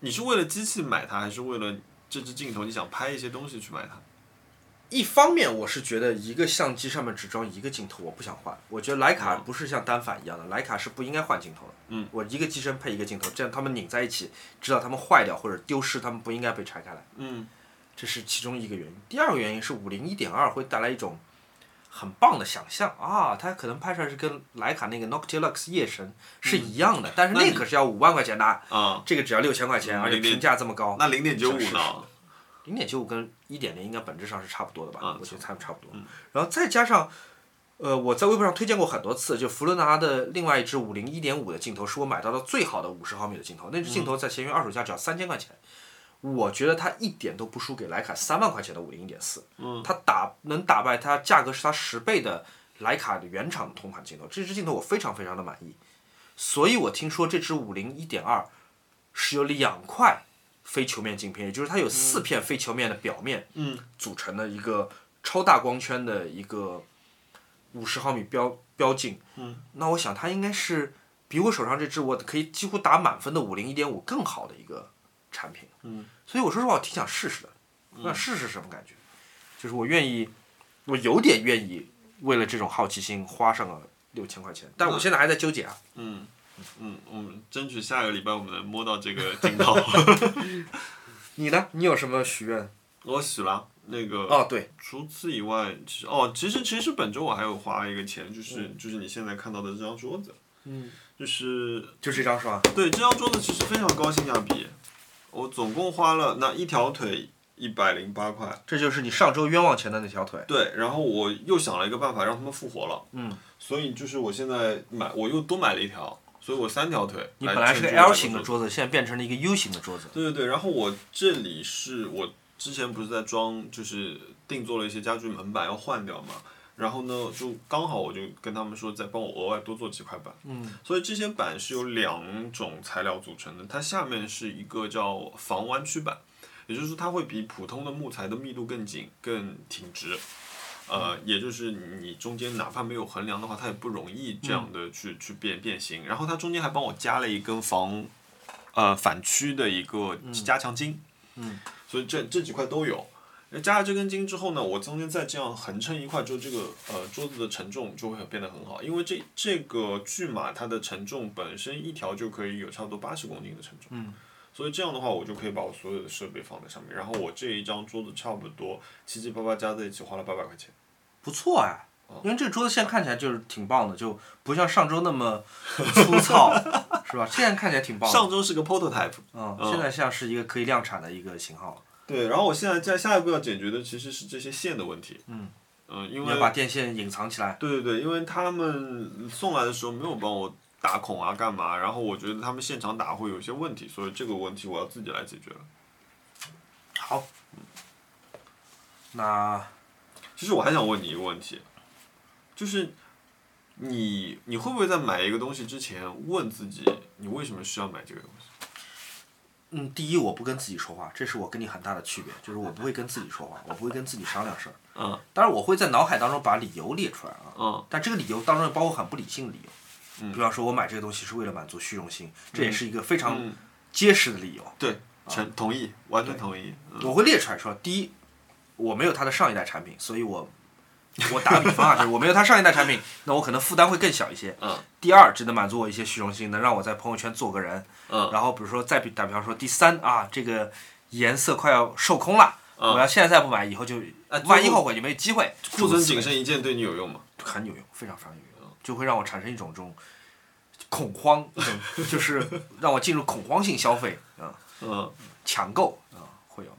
你是为了机器买它，还是为了这支镜头？你想拍一些东西去买它？一方面，我是觉得一个相机上面只装一个镜头，我不想换。我觉得徕卡不是像单反一样的，徕卡是不应该换镜头的。嗯。我一个机身配一个镜头，这样它们拧在一起，知道它们坏掉或者丢失，它们不应该被拆开来。嗯。这是其中一个原因。第二个原因是五零一点二会带来一种。很棒的想象啊！它可能拍出来是跟徕卡那个 Noctilux 夜神是一样的，但是那可是要五万块钱的啊，这个只要六千块钱，而且评价这么高。那零点九五呢？零点九五跟一点零应该本质上是差不多的吧？我觉得差差不多。然后再加上，呃，我在微博上推荐过很多次，就福伦达的另外一支五零一点五的镜头是我买到的最好的五十毫米的镜头，那支镜头在闲鱼二手价只要三千块钱。我觉得它一点都不输给徕卡三万块钱的五零一点四，它打能打败它价格是它十倍的徕卡的原厂同款镜头，这支镜头我非常非常的满意，所以我听说这支五零一点二是由两块非球面镜片，也就是它有四片非球面的表面组成的一个超大光圈的一个五十毫米标标镜，那我想它应该是比我手上这支我可以几乎打满分的五零一点五更好的一个产品。嗯所以我说实话，我挺想试试的，我想试试什么感觉，就是我愿意，我有点愿意为了这种好奇心花上了六千块钱，但我现在还在纠结啊。嗯，嗯，我们争取下个礼拜我们能摸到这个镜头。你呢？你有什么许愿？我许了那个。哦，对。除此以外，其实哦，其实其实本周我还有花一个钱，就是就是你现在看到的这张桌子。嗯，就是就这张是吧？对这张桌子其实非常高性价比，我总共花了那一条腿一百零八块。这就是你上周冤枉钱的那条腿。对，然后我又想了一个办法让他们复活了。嗯。所以就是我现在买，我又多买了一条，所以我三条腿。你本来是个 L 型的桌子，现在变成了一个 U 型的桌子。对对对，然后我这里是我之前不是在装，就是定做了一些家具门板要换掉嘛，然后呢就刚好我就跟他们说再帮我额外多做几块板。嗯。所以这些板是由两种材料组成的，它下面是一个叫防弯曲板，也就是说它会比普通的木材的密度更紧、更挺直。呃，也就是你中间哪怕没有横梁的话，它也不容易这样的去、去变变形。然后它中间还帮我加了一根防，呃反曲的一个加强筋。嗯。所以这这几块都有。加了这根筋之后呢，我中间再这样横撑一块之后，这个呃桌子的承重就会变得很好。因为这这个巨马它的承重本身一条就可以有差不多八十公斤的承重。嗯。所以这样的话，我就可以把我所有的设备放在上面，然后我这一张桌子差不多七七八八加在一起花了八百块钱。不错哎，因为这个桌子现在看起来就是挺棒的，就不像上周那么粗糙，是吧？现在看起来挺棒。上周是个 prototype，嗯，现在像是一个可以量产的一个型号了。对，然后我现在在下一步要解决的其实是这些线的问题。嗯。嗯，因为要把电线隐藏起来。对对对，因为他们送来的时候没有帮我。打孔啊，干嘛？然后我觉得他们现场打会有一些问题，所以这个问题我要自己来解决了。好，那其实我还想问你一个问题，就是你你会不会在买一个东西之前问自己，你为什么需要买这个东西？嗯，第一，我不跟自己说话，这是我跟你很大的区别，就是我不会跟自己说话，我不会跟自己商量事儿。嗯。当然，我会在脑海当中把理由列出来啊。嗯。但这个理由当中包括很不理性的理由。嗯，比方说，我买这个东西是为了满足虚荣心，这也是一个非常结实的理由。对，全同意，完全同意。我会列出来说，第一，我没有它的上一代产品，所以我，我打个比方啊，就是我没有它上一代产品，那我可能负担会更小一些。嗯。第二，只能满足我一些虚荣心，能让我在朋友圈做个人。嗯。然后比如说再比打比方说，第三啊，这个颜色快要售空了，我要现在再不买，以后就万一后悔就没机会。库存仅剩一件对你有用吗？很有用，非常非常有用。就会让我产生一种这种恐慌，就是让我进入恐慌性消费啊，嗯，抢购啊，会有的。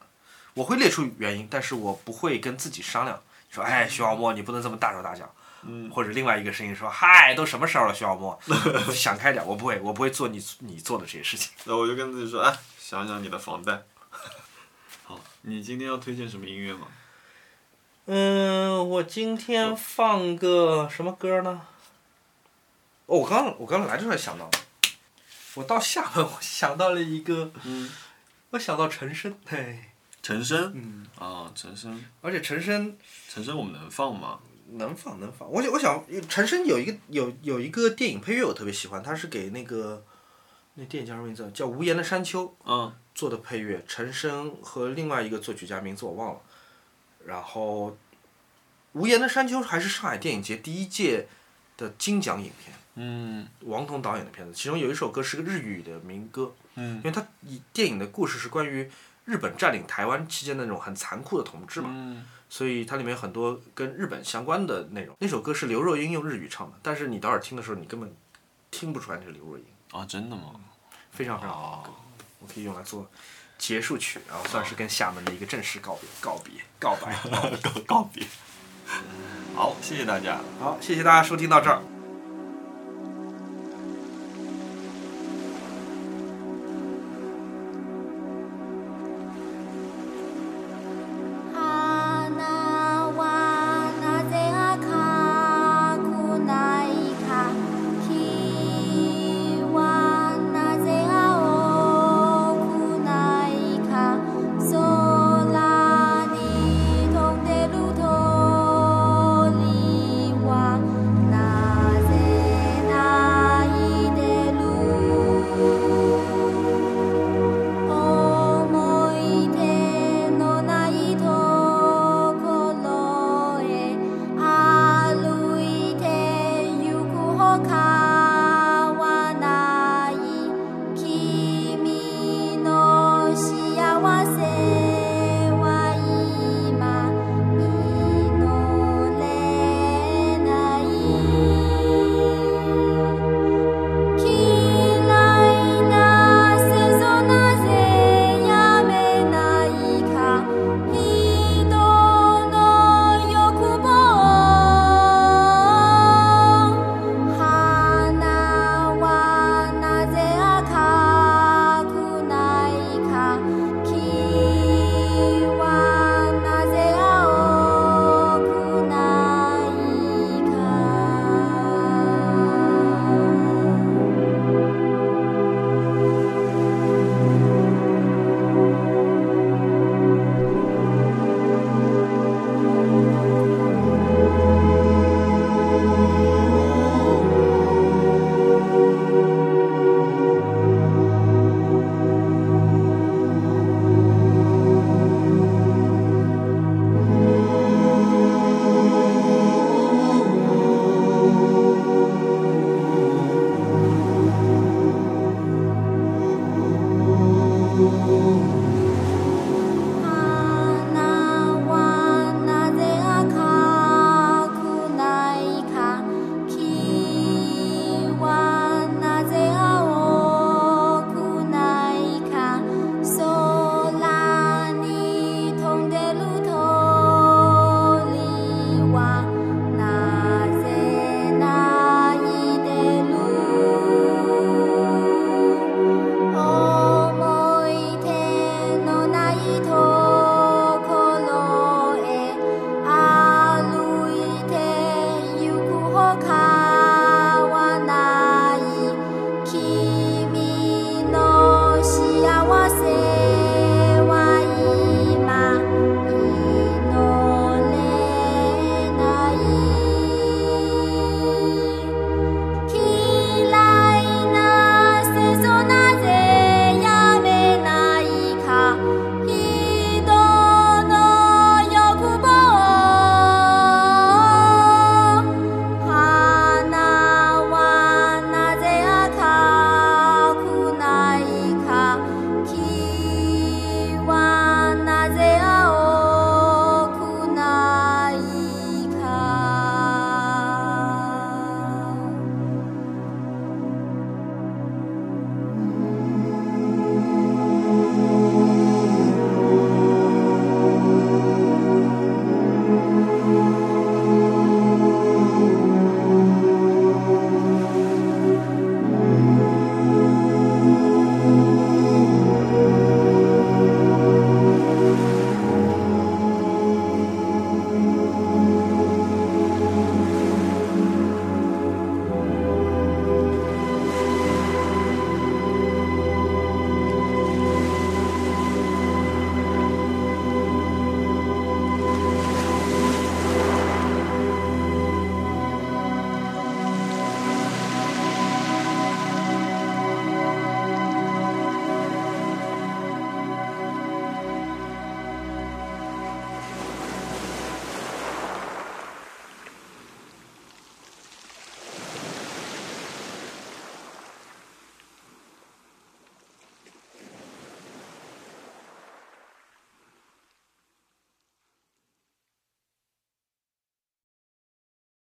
我会列出原因，但是我不会跟自己商量，说，哎，徐小沫，你不能这么大手大脚。嗯。或者另外一个声音说，嗨，都什么时候了，徐小沫，想开点。我不会，我不会做你你做的这些事情。那我就跟自己说，哎，想想你的房贷。好，你今天要推荐什么音乐吗？嗯，我今天放个什么歌呢？哦，我刚我刚来的时候想到，我到厦门，我想到了一个，我想到陈升，嘿，陈升，嗯，啊，陈升，而且陈升，陈升我们能放吗？能放能放，我想我想陈升有一个有有一个电影配乐我特别喜欢，他是给那个那电影叫什么名字？叫《无言的山丘》，嗯，做的配乐，陈升和另外一个作曲家名字我忘了，然后，《无言的山丘》还是上海电影节第一届的金奖影片。嗯，王彤导演的片子，其中有一首歌是个日语的民歌，嗯，因为它以电影的故事是关于日本占领台湾期间的那种很残酷的统治嘛，嗯，所以它里面有很多跟日本相关的内容。那首歌是刘若英用日语唱的，但是你到时候听的时候，你根本听不出来那是刘若英。啊，真的吗？非常非常好的歌，我可以用来做结束曲，然后算是跟厦门的一个正式告别、告别、告白、告告别。好，谢谢大家。好，谢谢大家收听到这儿。